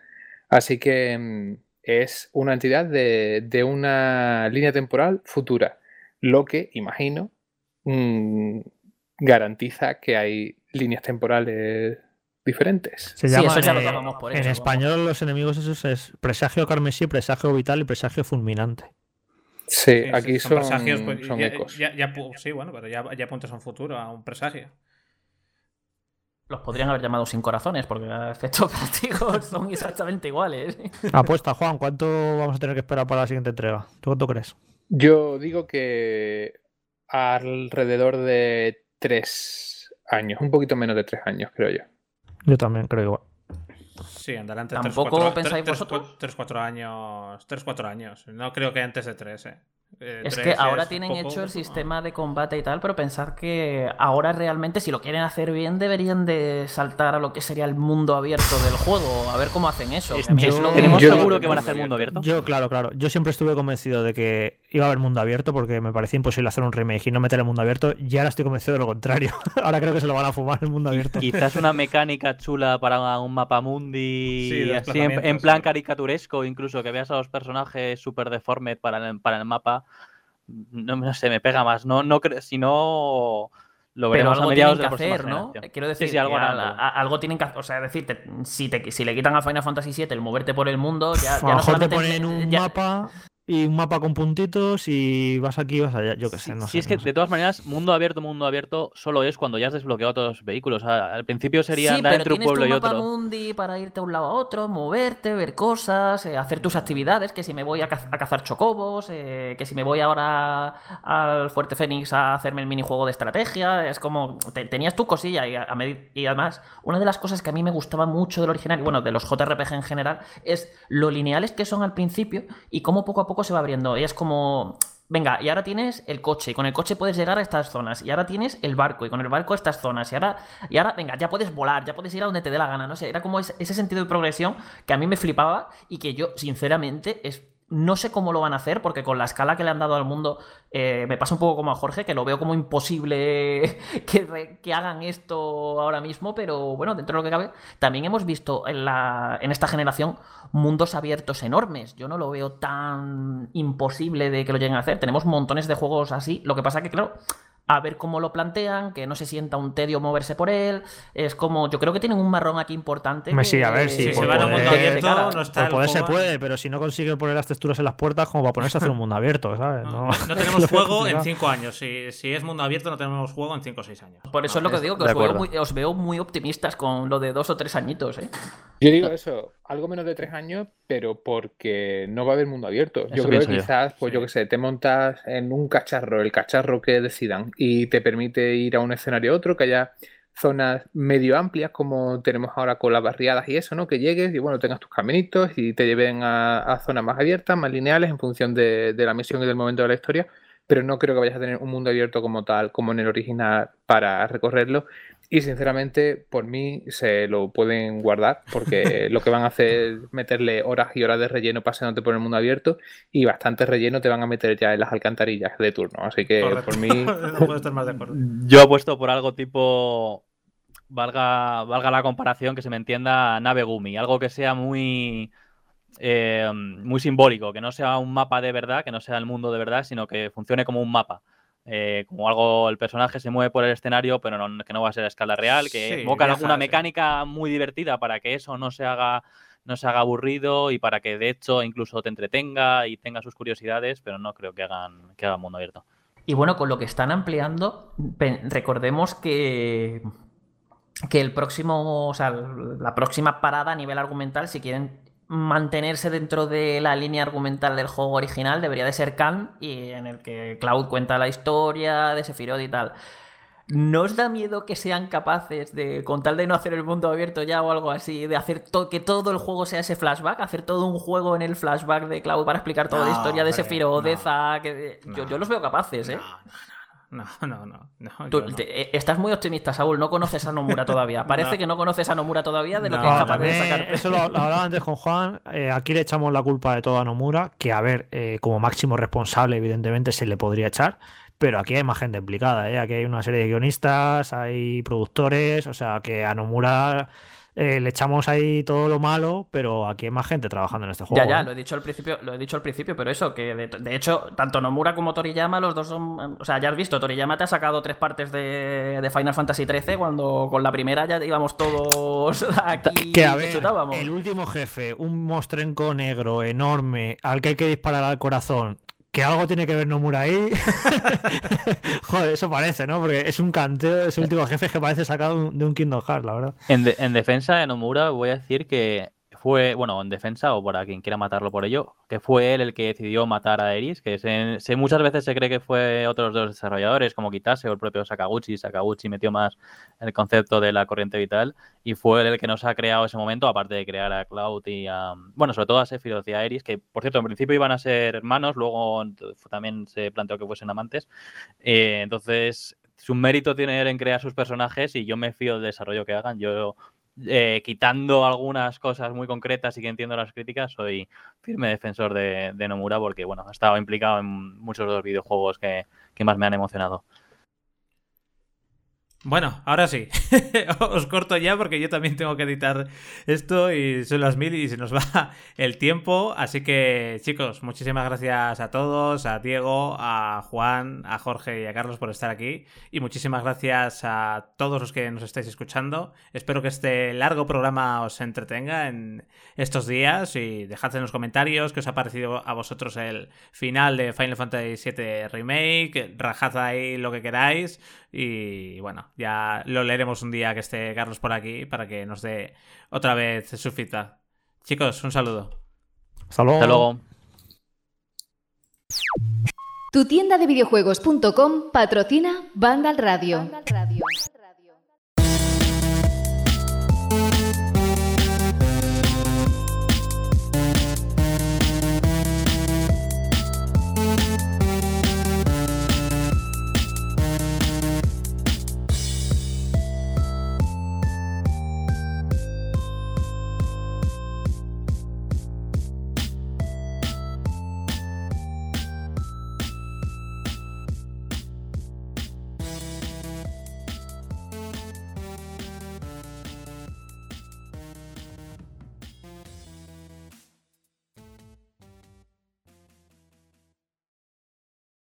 Así que mm, es una entidad de, de una línea temporal futura, lo que, imagino, mm, garantiza que hay líneas temporales diferentes. Se Sí, llama, eso ya lo eh, llamamos por en eso, español los enemigos esos es presagio carmesí, presagio vital y presagio fulminante. Sí, Sí, aquí son, presagios, pues, son ya- ecos. ya- ya pu- sí, bueno, pero ya, ya apuntas a un futuro, a un presagio. Los podrían haber llamado sin corazones, porque a efectos prácticos son exactamente iguales. Apuesta, Juan, ¿cuánto vamos a tener que esperar para la siguiente entrega? ¿Tú cuánto crees? Yo digo que alrededor de tres años, un poquito menos de tres años, creo yo. Yo también creo igual. Sí, andará entre ¿Tampoco 3, 4, pensáis vosotros? 3, 4 años. 3, 4 años. No creo que antes de 3, eh. Eh, Es que ahora es tienen poco- hecho el sistema de combate y tal, pero pensar que ahora realmente, si lo quieren hacer bien, deberían de saltar a lo que sería el mundo abierto del juego. A ver cómo hacen eso. Es- yo- lo que- ¿Tenemos yo- seguro que van a hacer mundo abierto? Yo, claro, claro. Yo siempre estuve convencido de que iba a haber mundo abierto porque me parecía imposible hacer un remake y no meter el mundo abierto. Y ahora estoy convencido de lo contrario. ahora creo que se lo van a fumar el mundo abierto. Quizás una mecánica chula para un mapa mundi, Sí, así en, plan caricaturesco, incluso que veas a los personajes super deformed para el, para el mapa. No, no sé, me pega más. No, no creo, si no lo Pero veremos a algo mediados tienen de la hacer, ¿no? generación. Quiero decir, Sí, sí, algo que a- algo. a- algo tienen que hacer. O sea, decirte, si, te, si le quitan a Final Fantasy VII el moverte por el mundo, ya, a ya lo no mejor te solamente- ponen un ya- mapa y un mapa con puntitos y vas aquí, vas allá. Yo qué sé, no sí, sé. es que no sé. de todas maneras, mundo abierto, mundo abierto, solo es cuando ya has desbloqueado todos los vehículos. O sea, al principio sería sí, andar pero entre un pueblo tu y mapa otro. mundi para irte de un lado a otro, moverte, ver cosas, eh, hacer tus actividades, que si me voy a, caz- a cazar chocobos, eh, que si me voy ahora al Fuerte Fénix a hacerme el minijuego de estrategia, es como, te- tenías tu cosilla y, a, a y además, una de las cosas que a mí me gustaba mucho del original, y bueno, de los JRPG en general, es lo lineales que son al principio y cómo poco a poco se va abriendo. Y es como... Venga, y ahora tienes el coche, y con el coche puedes llegar a estas zonas, y ahora tienes el barco, y con el barco a estas zonas, y ahora, y ahora, venga, ya puedes volar, ya puedes ir a donde te dé la gana, no sé, era como ese, ese sentido de progresión que a mí me flipaba y que yo, sinceramente, es, no sé cómo lo van a hacer, porque con la escala que le han dado al mundo, eh, me pasa un poco como a Jorge, que lo veo como imposible que, que hagan esto ahora mismo, pero bueno, dentro de lo que cabe, también hemos visto en, la, en esta generación mundos abiertos enormes. Yo no lo veo tan imposible de que lo lleguen a hacer. Tenemos montones de juegos así. Lo que pasa que, claro, a ver cómo lo plantean, que no se sienta un tedio moverse por él. Es como, yo creo que tienen un marrón aquí importante. Sí, que- a ver, sí, Si se van a mundo abierto, no está Por poder se puede, pero si no consigue poner las texturas en las puertas, como para ponerse a hacer un mundo abierto, ¿sabes? No, tenemos juego en. 5 años. Si, si es mundo abierto, no tenemos juego en 5 o 6 años. Por eso es lo que digo, que os veo, muy, os veo muy optimistas con lo de dos o tres añitos, ¿eh? Yo digo eso, algo menos de tres años, pero porque no va a haber mundo abierto. Yo Eso creo que yo. quizás, pues yo qué sé, te montas en un cacharro, el cacharro que decidan, y te permite ir a un escenario a otro, que haya zonas medio amplias como tenemos ahora con las barriadas y eso, ¿no? Que llegues y bueno, tengas tus caminitos y te lleven a, a zonas más abiertas, más lineales en función de, de la misión y del momento de la historia, pero no creo que vayas a tener un mundo abierto como tal, como en el original, para recorrerlo. Y sinceramente, por mí se lo pueden guardar, porque lo que van a hacer es meterle horas y horas de relleno paseándote por el mundo abierto y bastante relleno te van a meter ya en las alcantarillas de turno. Así que Correcto. por mí, no puedo estar más de acuerdo. Yo apuesto por algo tipo, valga, valga la comparación, que se me entienda nave Gumi, algo que sea muy, eh, muy simbólico, que no sea un mapa de verdad, que no sea el mundo de verdad, sino que funcione como un mapa. Eh, como algo, el personaje se mueve por el escenario, pero no- que no va a ser a escala real, que Sí, invocan alguna sí. mecánica muy divertida para que eso no se haga no se haga aburrido y para que de hecho incluso te entretenga y tenga sus curiosidades, pero no creo que hagan que hagan mundo abierto. Y bueno, con lo que están ampliando, recordemos que, que el próximo, o sea, la próxima parada a nivel argumental, si quieren mantenerse dentro de la línea argumental del juego original, debería de ser Khan, y en el que Cloud cuenta la historia de Sephiroth y tal. ¿No os da miedo que sean capaces de, con tal de no hacer el mundo abierto ya o algo así, de hacer to- que todo el juego sea ese flashback? Hacer todo un juego en el flashback de Cloud para explicar toda la historia de Sephiroth, de no. Zack. de- Yo, No. yo los veo capaces, ¿eh? No, no, no, Tú- yo no. te- eh, estás muy optimista, Saúl. No conoces a Nomura todavía. Parece No. que no conoces a Nomura todavía de lo que es capaz de sacar. eso lo, lo hablaba antes con Juan. eh, aquí le echamos la culpa de todo a Nomura, que a ver, eh, como máximo responsable, evidentemente se le podría echar, pero aquí hay más gente implicada. ¿eh? Aquí hay una serie de guionistas, hay productores, o sea que a Nomura eh, le echamos ahí todo lo malo, pero aquí hay más gente trabajando en este juego. Ya, ya, ¿eh? lo he dicho al principio, lo he dicho al principio, pero eso, que de, de hecho, tanto Nomura como Toriyama, los dos son. O sea, ya has visto, Toriyama te ha sacado tres partes de, de Final Fantasy XIII cuando con la primera ya íbamos todos aquí Que a ver, chutábamos. el último jefe, un mostrenco negro enorme al que hay que disparar al corazón, que algo tiene que ver Nomura ahí. Joder, eso parece, ¿no? Porque es un canteo, ese último jefe que parece sacado de un Kingdom Hearts, la verdad. En, de- en defensa de Nomura voy a decir que fue, bueno, en defensa o para quien quiera matarlo por ello, que fue él el que decidió matar a Eris, que se, muchas veces se cree que fue otros dos desarrolladores como Kitase o el propio Sakaguchi. Sakaguchi metió más el concepto de la corriente vital y fue él el que nos ha creado ese momento, aparte de crear a Cloud y a, bueno, sobre todo a Sephiroth y a Eris, que por cierto en principio iban a ser hermanos, luego también se planteó que fuesen amantes. Eh, entonces, su mérito tiene él en crear sus personajes y yo me fío del desarrollo que hagan. Yo, eh, quitando algunas cosas muy concretas y que entiendo las críticas, soy firme defensor de, Nomura porque, bueno, ha estado implicado en muchos de los videojuegos que más me han emocionado. Bueno, ahora sí. Os corto ya porque yo también tengo que editar esto y son las mil y se nos va el tiempo. Así que, chicos, muchísimas gracias a todos, a Diego, a Juan, a Jorge y a Carlos por estar aquí. Y muchísimas gracias a todos los que nos estáis escuchando. Espero que este largo programa os entretenga en estos días y dejad en los comentarios qué os ha parecido a vosotros el final de Final Fantasy VII Remake. Rajad ahí lo que queráis. Y bueno, ya lo leeremos un día que esté Carlos por aquí para que nos dé otra vez su feedback. Chicos, un saludo. Hasta luego. Hasta luego. Tu tienda de videojuegos.com patrocina Vandal Radio.